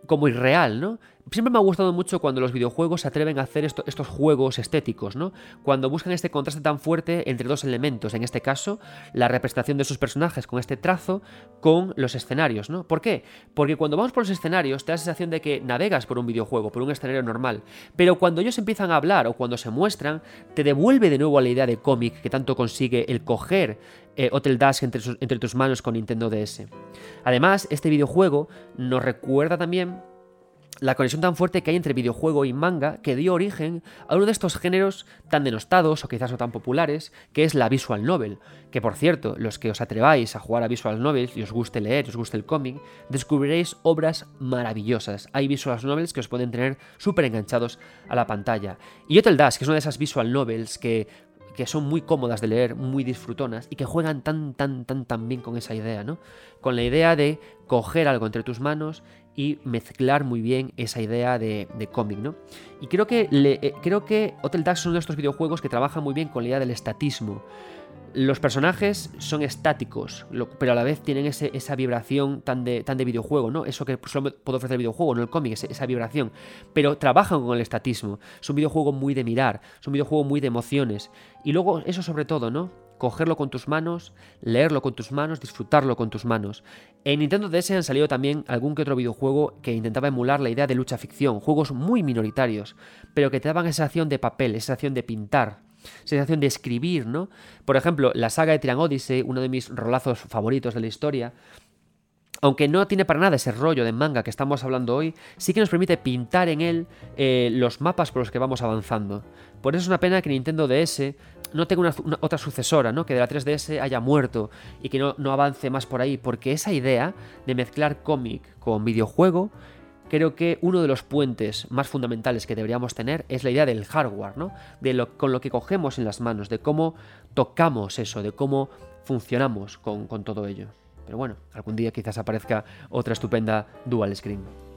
como irreal, ¿no? Siempre me ha gustado mucho cuando los videojuegos se atreven a hacer estos juegos estéticos, ¿no? Cuando buscan este contraste tan fuerte entre dos elementos, en este caso, la representación de sus personajes con este trazo con los escenarios, ¿no? ¿Por qué? Porque cuando vamos por los escenarios te da la sensación de que navegas por un videojuego, por un escenario normal, pero cuando ellos empiezan a hablar o cuando se muestran, te devuelve de nuevo a la idea de cómic que tanto consigue el coger eh, Hotel Dash entre, tus manos con Nintendo DS. Además, este videojuego nos recuerda también la conexión tan fuerte que hay entre videojuego y manga que dio origen a uno de estos géneros tan denostados o quizás no tan populares, que es la visual novel. Que por cierto, los que os atreváis a jugar a visual novels y os guste leer, os guste el cómic, descubriréis obras maravillosas. Hay visual novels que os pueden tener súper enganchados a la pantalla. Y Hotel Dash, que es una de esas visual novels que que son muy cómodas de leer, muy disfrutonas y que juegan tan, tan, tan, tan bien con esa idea, ¿no? Con la idea de coger algo entre tus manos y mezclar muy bien esa idea de, cómic, ¿no? Y creo que, eh, creo que Hotel Dash es uno de estos videojuegos que trabaja muy bien con la idea del estatismo. Los personajes son estáticos, pero a la vez tienen esa vibración tan de, tan de videojuego, ¿no? Eso que solo puede ofrecer el videojuego, no el cómic, esa vibración. Pero trabajan con el estatismo. Es un videojuego muy de mirar, es un videojuego muy de emociones. Y luego, eso sobre todo, ¿no? Cogerlo con tus manos, leerlo con tus manos, disfrutarlo con tus manos. En Nintendo DS han salido también algún que otro videojuego que intentaba emular la idea de lucha ficción, juegos muy minoritarios, pero que te daban esa sensación de papel, esa sensación de pintar, sensación de escribir, ¿no? Por ejemplo, la saga de Trian Odyssey, uno de mis rolazos favoritos de la historia, aunque no tiene para nada ese rollo de manga que estamos hablando hoy, sí que nos permite pintar en él eh, los mapas por los que vamos avanzando. Por eso es una pena que Nintendo DS no tenga una, otra sucesora, ¿no? que de la 3DS haya muerto y que no, no avance más por ahí, porque esa idea de mezclar cómic con videojuego creo que uno de los puentes más fundamentales que deberíamos tener es la idea del hardware, ¿no? De lo, con lo que cogemos en las manos, de cómo tocamos eso, de cómo funcionamos con, con todo ello. Pero bueno, algún día quizás aparezca otra estupenda dual screen.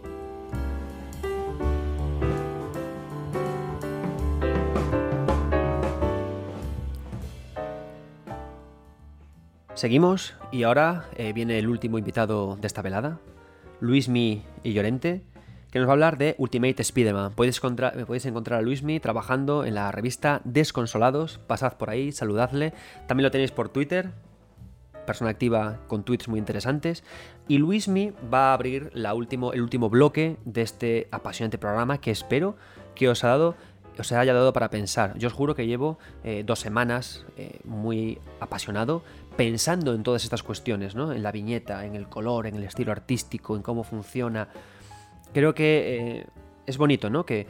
Seguimos y ahora eh, viene el último invitado de esta velada, Luismi y Llorente, que nos va a hablar de Ultimate Spider-Man. Podéis podéis encontrar a Luismi trabajando en la revista Desconsolados. Pasad por ahí, saludadle. También lo tenéis por Twitter, persona activa con tweets muy interesantes. Y Luismi va a abrir el último bloque de este apasionante programa que espero que os ha dado os haya dado para pensar. Yo os juro que llevo eh, dos semanas eh, muy apasionado pensando en todas estas cuestiones, ¿no? En la viñeta, en el color, en el estilo artístico, en cómo funciona. Creo que eh, es bonito, ¿no? Que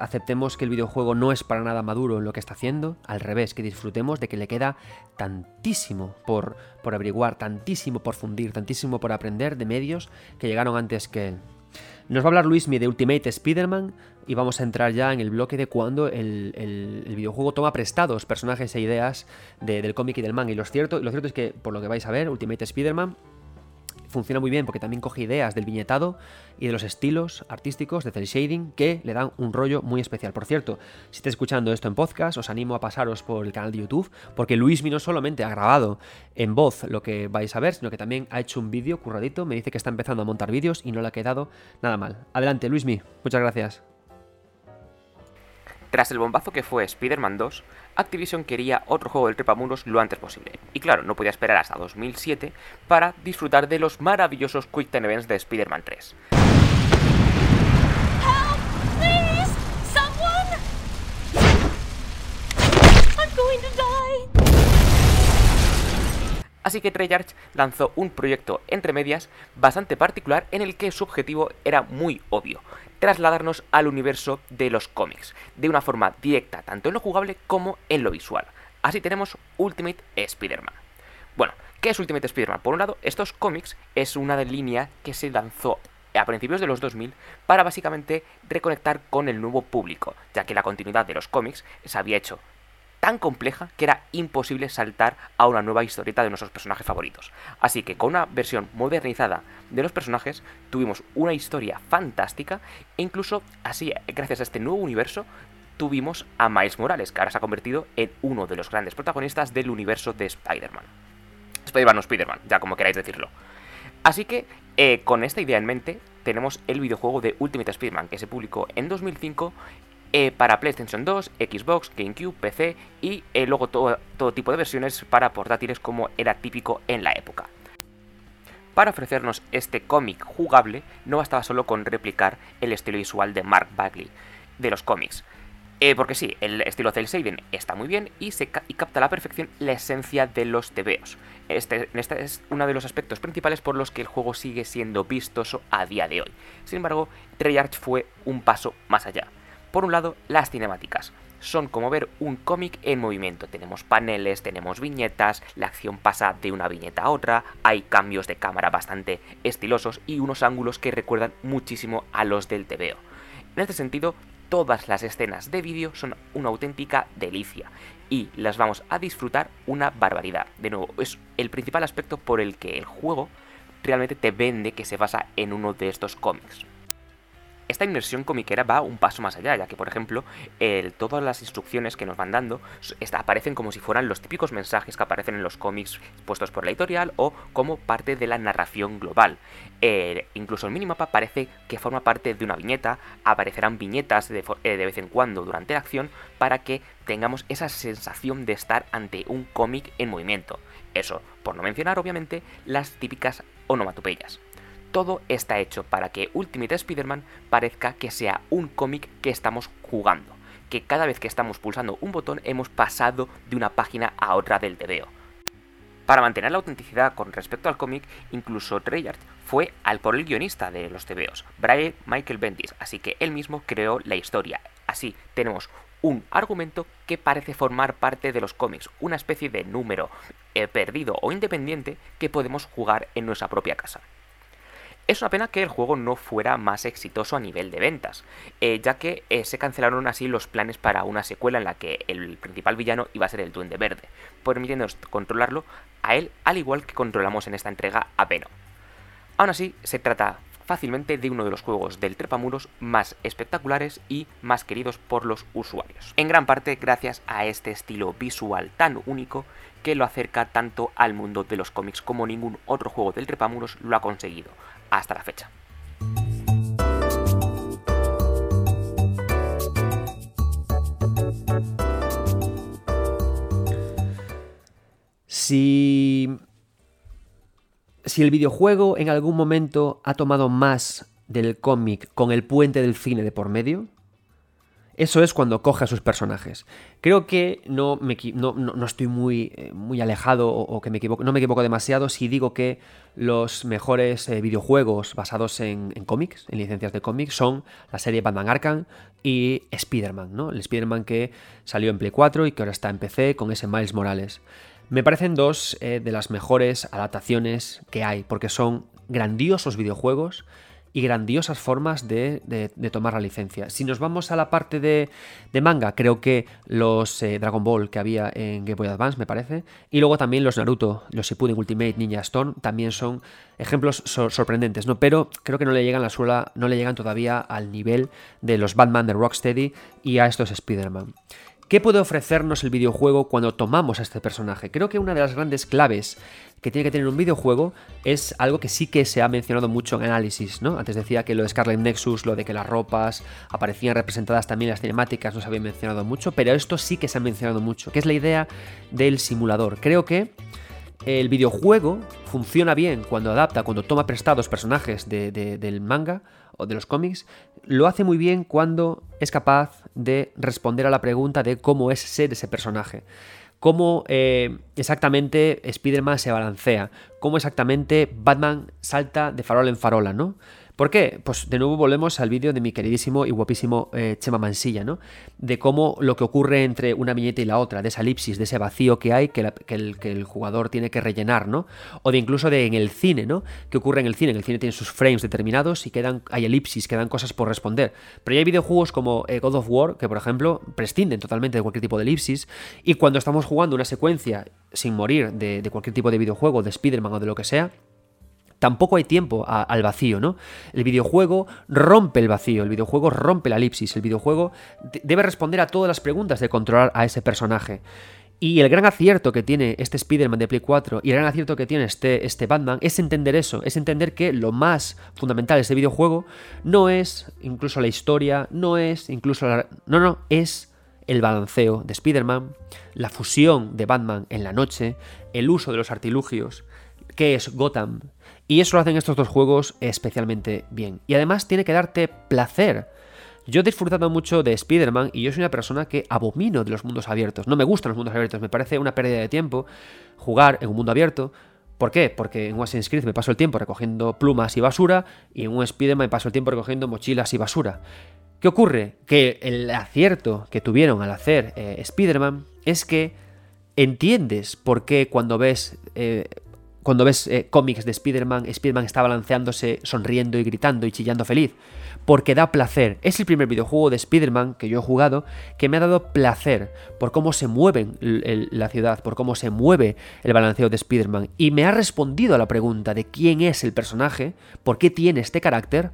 aceptemos que el videojuego no es para nada maduro en lo que está haciendo, al revés, que disfrutemos de que le queda tantísimo por, por averiguar, tantísimo por fundir, tantísimo por aprender de medios que llegaron antes que él. Nos va a hablar Luismi de Ultimate Spider-Man y vamos a entrar ya en el bloque de cuando el, videojuego toma prestados personajes e ideas del cómic y del manga. Y lo cierto, lo cierto es que, por lo que vais a ver, Ultimate Spider-Man funciona muy bien porque también coge ideas del viñetado y de los estilos artísticos de cel shading que le dan un rollo muy especial. Por cierto, si estáis escuchando esto en podcast, os animo a pasaros por el canal de YouTube porque Luismi no solamente ha grabado en voz lo que vais a ver, sino que también ha hecho un vídeo curradito. Me dice que está empezando a montar vídeos y no le ha quedado nada mal. Adelante, Luismi, muchas gracias. Tras el bombazo que fue Spider-Man 2, Activision quería otro juego del trepamuros lo antes posible. Y claro, no podía esperar hasta 2007 para disfrutar de los maravillosos Quick Time Events de Spider-Man 3. Así que Treyarch lanzó un proyecto entre medias bastante particular en el que su objetivo era muy obvio, trasladarnos al universo de los cómics, de una forma directa, tanto en lo jugable como en lo visual. Así tenemos Ultimate Spider-Man. Bueno, ¿qué es Ultimate Spider-Man? Por un lado, estos cómics es una línea que se lanzó a principios de los 2000 para básicamente reconectar con el nuevo público, ya que la continuidad de los cómics se había hecho tan compleja que era imposible saltar a una nueva historieta de nuestros personajes favoritos. Así que con una versión modernizada de los personajes tuvimos una historia fantástica e incluso así, gracias a este nuevo universo, tuvimos a Miles Morales, que ahora se ha convertido en uno de los grandes protagonistas del universo de Spider-Man. Spider-Man o Spider-Man, ya como queráis decirlo. Así que, eh, con esta idea en mente, tenemos el videojuego de Ultimate Spider-Man, que se publicó en 2005 eh, para PlayStation 2, Xbox, GameCube, PC y eh, luego todo, todo tipo de versiones para portátiles como era típico en la época. Para ofrecernos este cómic jugable, no bastaba solo con replicar el estilo visual de Mark Bagley de los cómics, eh, porque sí, el estilo Cell Shading está muy bien y, se capta a la perfección la esencia de los tebeos. Este, este es uno de los aspectos principales por los que el juego sigue siendo vistoso a día de hoy. Sin embargo, Treyarch fue un paso más allá. Por un lado, las cinemáticas. Son como ver un cómic en movimiento. Tenemos paneles, tenemos viñetas, la acción pasa de una viñeta a otra, hay cambios de cámara bastante estilosos y unos ángulos que recuerdan muchísimo a los del TVO. En este sentido, todas las escenas de vídeo son una auténtica delicia y las vamos a disfrutar una barbaridad. De nuevo, es el principal aspecto por el que el juego realmente te vende que se basa en uno de estos cómics esta inmersión comiquera va un paso más allá, ya que, por ejemplo, todas las instrucciones que nos van dando aparecen como si fueran los típicos mensajes que aparecen en los cómics puestos por la editorial o como parte de la narración global. Incluso el minimapa parece que forma parte de una viñeta, aparecerán viñetas de, eh, de vez en cuando durante la acción para que tengamos esa sensación de estar ante un cómic en movimiento. Eso, por no mencionar obviamente las típicas onomatopeyas todo está hecho para que Ultimate Spider-Man parezca que sea un cómic que estamos jugando, que cada vez que estamos pulsando un botón hemos pasado de una página a otra del TVO. Para mantener la autenticidad con respecto al cómic, incluso Treyarch fue al por el guionista de los TVOs, Brian Michael Bendis, así que él mismo creó la historia. Así tenemos un argumento que parece formar parte de los cómics, una especie de número eh, perdido o independiente que podemos jugar en nuestra propia casa. Es una pena que el juego no fuera más exitoso a nivel de ventas, eh, ya que eh, se cancelaron así los planes para una secuela en la que el principal villano iba a ser el Duende Verde, permitiéndonos controlarlo a él al igual que controlamos en esta entrega a Venom. Aún así, se trata fácilmente de uno de los juegos del trepamuros más espectaculares y más queridos por los usuarios. En gran parte gracias a este estilo visual tan único que lo acerca tanto al mundo de los cómics como ningún otro juego del trepamuros lo ha conseguido, hasta la fecha. Si, si el videojuego en algún momento ha tomado más del cómic con el puente del cine de por medio, eso es cuando coge a sus personajes. Creo que no, me, no, estoy muy, eh, muy alejado o, que me equivoco, no me equivoco demasiado si digo que los mejores eh, videojuegos basados en, cómics, en licencias de cómics, son la serie Batman Arkham y Spider-Man, ¿no? El Spider-Man que salió en Play 4 y que ahora está en PC con ese Miles Morales. Me parecen dos eh, de las mejores adaptaciones que hay, porque son grandiosos videojuegos y grandiosas formas de, tomar la licencia. Si nos vamos a la parte de, manga, creo que los eh, Dragon Ball que había en Game Boy Advance, me parece, y luego también los Naruto, los Shippuden Ultimate Ninja Storm, también son ejemplos sorprendentes, ¿no? Pero creo que no le llegan la suela, no le llegan todavía al nivel de los Batman de Rocksteady y a estos Spider-Man. ¿Qué puede ofrecernos el videojuego cuando tomamos a este personaje? Creo que una de las grandes claves que tiene que tener un videojuego es algo que sí que se ha mencionado mucho en análisis, ¿no? Antes decía que lo de Scarlet Nexus, lo de que las ropas aparecían representadas también en las cinemáticas, no se había mencionado mucho, pero esto sí que se ha mencionado mucho, que es la idea del simulador. Creo que el videojuego funciona bien cuando adapta, cuando toma prestados personajes del manga o de los cómics, lo hace muy bien cuando es capaz de responder a la pregunta de cómo es ser ese personaje. Cómo eh, exactamente Spider-Man se balancea, cómo exactamente Batman salta de farol en farola, ¿no? ¿Por qué? Pues de nuevo volvemos al vídeo de mi queridísimo y guapísimo eh, Chema Mansilla, ¿no? De cómo lo que ocurre entre una viñeta y la otra, de esa elipsis, de ese vacío que hay que, el, jugador tiene que rellenar, ¿no? O de incluso de en el cine, ¿no? ¿Qué ocurre en el cine? En el cine tiene sus frames determinados y quedan, hay elipsis, quedan cosas por responder. Pero ya hay videojuegos como eh, God of War, que por ejemplo prescinden totalmente de cualquier tipo de elipsis, y cuando estamos jugando una secuencia sin morir de, de cualquier tipo de videojuego, de Spider-Man o de lo que sea, tampoco hay tiempo al vacío, ¿no? El videojuego rompe el vacío, el videojuego rompe la elipsis, el videojuego debe responder a todas las preguntas de controlar a ese personaje. Y el gran acierto que tiene este Spider-Man de Play 4 y el gran acierto que tiene este, este Batman es entender eso, es entender que lo más fundamental de este videojuego no es incluso la historia, no es incluso la... No, no, es el balanceo de Spider-Man, la fusión de Batman en la noche, el uso de los artilugios, que es Gotham, y eso lo hacen estos dos juegos especialmente bien. Y además tiene que darte placer. Yo he disfrutado mucho de Spider-Man y yo soy una persona que abomino de los mundos abiertos. No me gustan los mundos abiertos, me parece una pérdida de tiempo jugar en un mundo abierto. ¿Por qué? Porque en Assassin's Creed me paso el tiempo recogiendo plumas y basura y en un Spider-Man me paso el tiempo recogiendo mochilas y basura. ¿Qué ocurre? Que el acierto que tuvieron al hacer eh, Spider-Man es que entiendes por qué cuando ves eh, cuando ves eh, cómics de Spider-Man, Spider-Man está balanceándose, sonriendo y gritando y chillando feliz. Porque da placer. Es el primer videojuego de Spider-Man que yo he jugado que me ha dado placer por cómo se mueve la ciudad, por cómo se mueve el balanceo de Spider-Man. Y me ha respondido a la pregunta de quién es el personaje, por qué tiene este carácter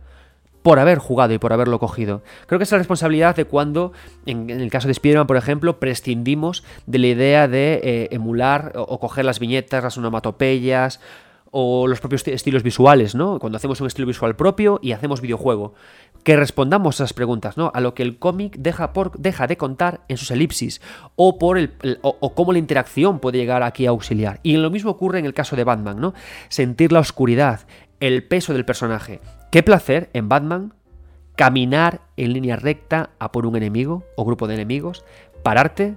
por haber jugado y por haberlo cogido. Creo que es la responsabilidad de cuando, en, el caso de Spider-Man, por ejemplo, prescindimos de la idea de eh, emular o, coger las viñetas, las onomatopeyas o los propios estilos visuales, ¿no? Cuando hacemos un estilo visual propio y hacemos videojuego. Que respondamos a esas preguntas, ¿no? A lo que el cómic deja, deja de contar en sus elipsis o, por el, o, cómo la interacción puede llegar aquí a auxiliar. Y lo mismo ocurre en el caso de Batman, ¿no? Sentir la oscuridad, el peso del personaje, Qué placer en Batman caminar en línea recta a por un enemigo o grupo de enemigos, pararte,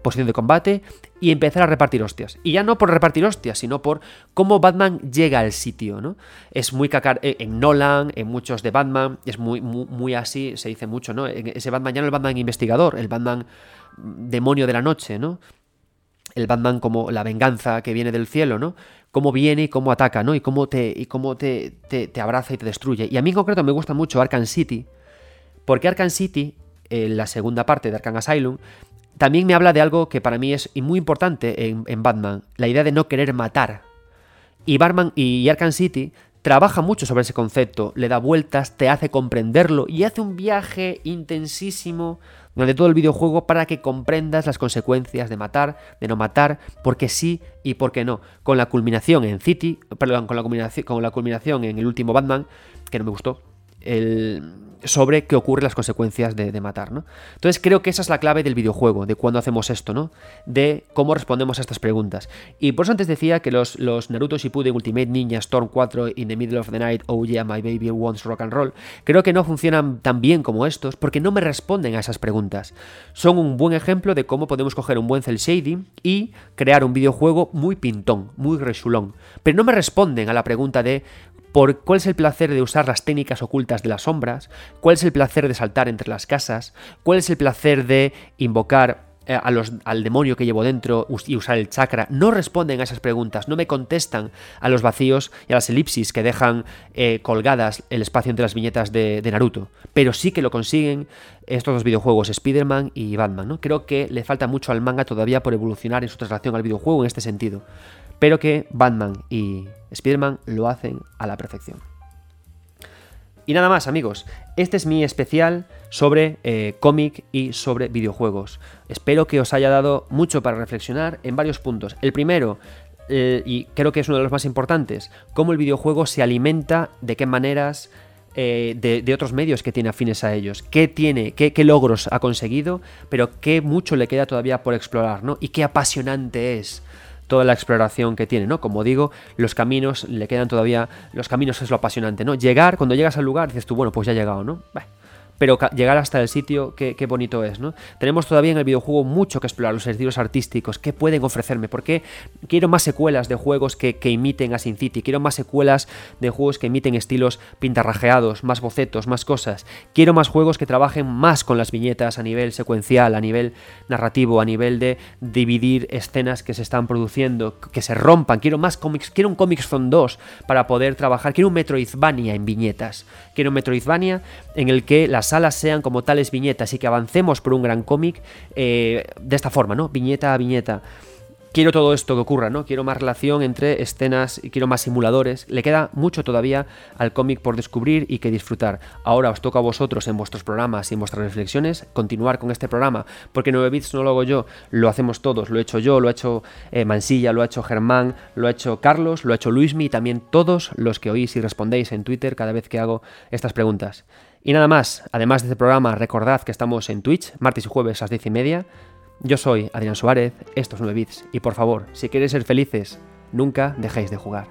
posición de combate y empezar a repartir hostias. Y ya no por repartir hostias, sino por cómo Batman llega al sitio, ¿no? Es muy cacar eh, en Nolan, en muchos de Batman, es muy, muy, así, se dice mucho, ¿no? Ese Batman ya no el Batman investigador, el Batman demonio de la noche, ¿no? El Batman como la venganza que viene del cielo, ¿no? cómo viene y cómo ataca, ¿no? Y cómo te, y cómo te, te, abraza y te destruye. Y a mí en concreto me gusta mucho Arkham City, porque Arkham City, en la segunda parte de Arkham Asylum, también me habla de algo que para mí es muy importante en, en Batman, la idea de no querer matar. Y Batman y Arkham City trabaja mucho sobre ese concepto, le da vueltas, te hace comprenderlo y hace un viaje intensísimo durante todo el videojuego para que comprendas las consecuencias de matar, de no matar, porque sí y porque no. Con la culminación en City, perdón, con la culminación, con la culminación en el último Batman, que no me gustó, el, sobre qué ocurre las consecuencias de, matar, ¿no? Entonces creo que esa es la clave del videojuego, de cuando hacemos esto, ¿no? De cómo respondemos a estas preguntas. Y por eso antes decía que los, los Naruto Shippuden Ultimate Ninja Storm 4 In the Middle of the Night, Oh Yeah, My Baby Wants Rock and Roll, creo que no funcionan tan bien como estos porque no me responden a esas preguntas. Son un buen ejemplo de cómo podemos coger un buen cel shading y crear un videojuego muy pintón, muy resulón. Pero no me responden a la pregunta de por cuál es el placer de usar las técnicas ocultas de las sombras, cuál es el placer de saltar entre las casas, cuál es el placer de invocar eh, a los, al demonio que llevo dentro y usar el chakra, no responden a esas preguntas, no me contestan a los vacíos y a las elipsis que dejan eh, colgadas el espacio entre las viñetas de, Naruto. Pero sí que lo consiguen estos dos videojuegos, Spider-Man y Batman. ¿no? Creo que le falta mucho al manga todavía por evolucionar en su traslación al videojuego en este sentido pero que Batman y Spider-Man lo hacen a la perfección. Y nada más amigos, este es mi especial sobre eh, cómic y sobre videojuegos. Espero que os haya dado mucho para reflexionar en varios puntos. El primero, eh, y creo que es uno de los más importantes, cómo el videojuego se alimenta, de qué maneras, eh, de, otros medios que tiene afines a ellos, qué tiene, qué, qué, logros ha conseguido, pero qué mucho le queda todavía por explorar, ¿no? Y qué apasionante es toda la exploración que tiene, ¿no? Como digo, los caminos le quedan todavía, los caminos es lo apasionante, ¿no? Llegar, cuando llegas al lugar, dices tú, bueno, pues ya he llegado, ¿no? Pero llegar hasta el sitio, qué, bonito es, ¿no? Tenemos todavía en el videojuego mucho que explorar, los estilos artísticos, qué pueden ofrecerme, porque quiero más secuelas de juegos que, imiten a Sin City, quiero más secuelas de juegos que imiten estilos pintarrajeados, más bocetos, más cosas, quiero más juegos que trabajen más con las viñetas a nivel secuencial, a nivel narrativo, a nivel de dividir escenas que se están produciendo, que se rompan, quiero más cómics, quiero un Comics Zone 2 para poder trabajar, quiero un Metroidvania en viñetas, quiero un Metroidvania en el que las salas sean como tales viñetas y que avancemos por un gran cómic eh, de esta forma, ¿no? Viñeta a viñeta quiero todo esto que ocurra, ¿no? Quiero más relación entre escenas y quiero más simuladores. Le queda mucho todavía al cómic por descubrir y que disfrutar. Ahora os toca a vosotros en vuestros programas y en vuestras reflexiones continuar con este programa, porque 9 bits no lo hago yo, lo hacemos todos. Lo he hecho yo, lo ha hecho eh, Mansilla, lo ha hecho Germán, lo ha hecho Carlos, lo ha hecho Luismi y también todos los que oís y respondéis en Twitter cada vez que hago estas preguntas. Y nada más, además de este programa, recordad que estamos en Twitch, martes y jueves a las 10 y media. Yo soy Adrián Suárez, estos 9 bits, y por favor, si queréis ser felices, nunca dejéis de jugar.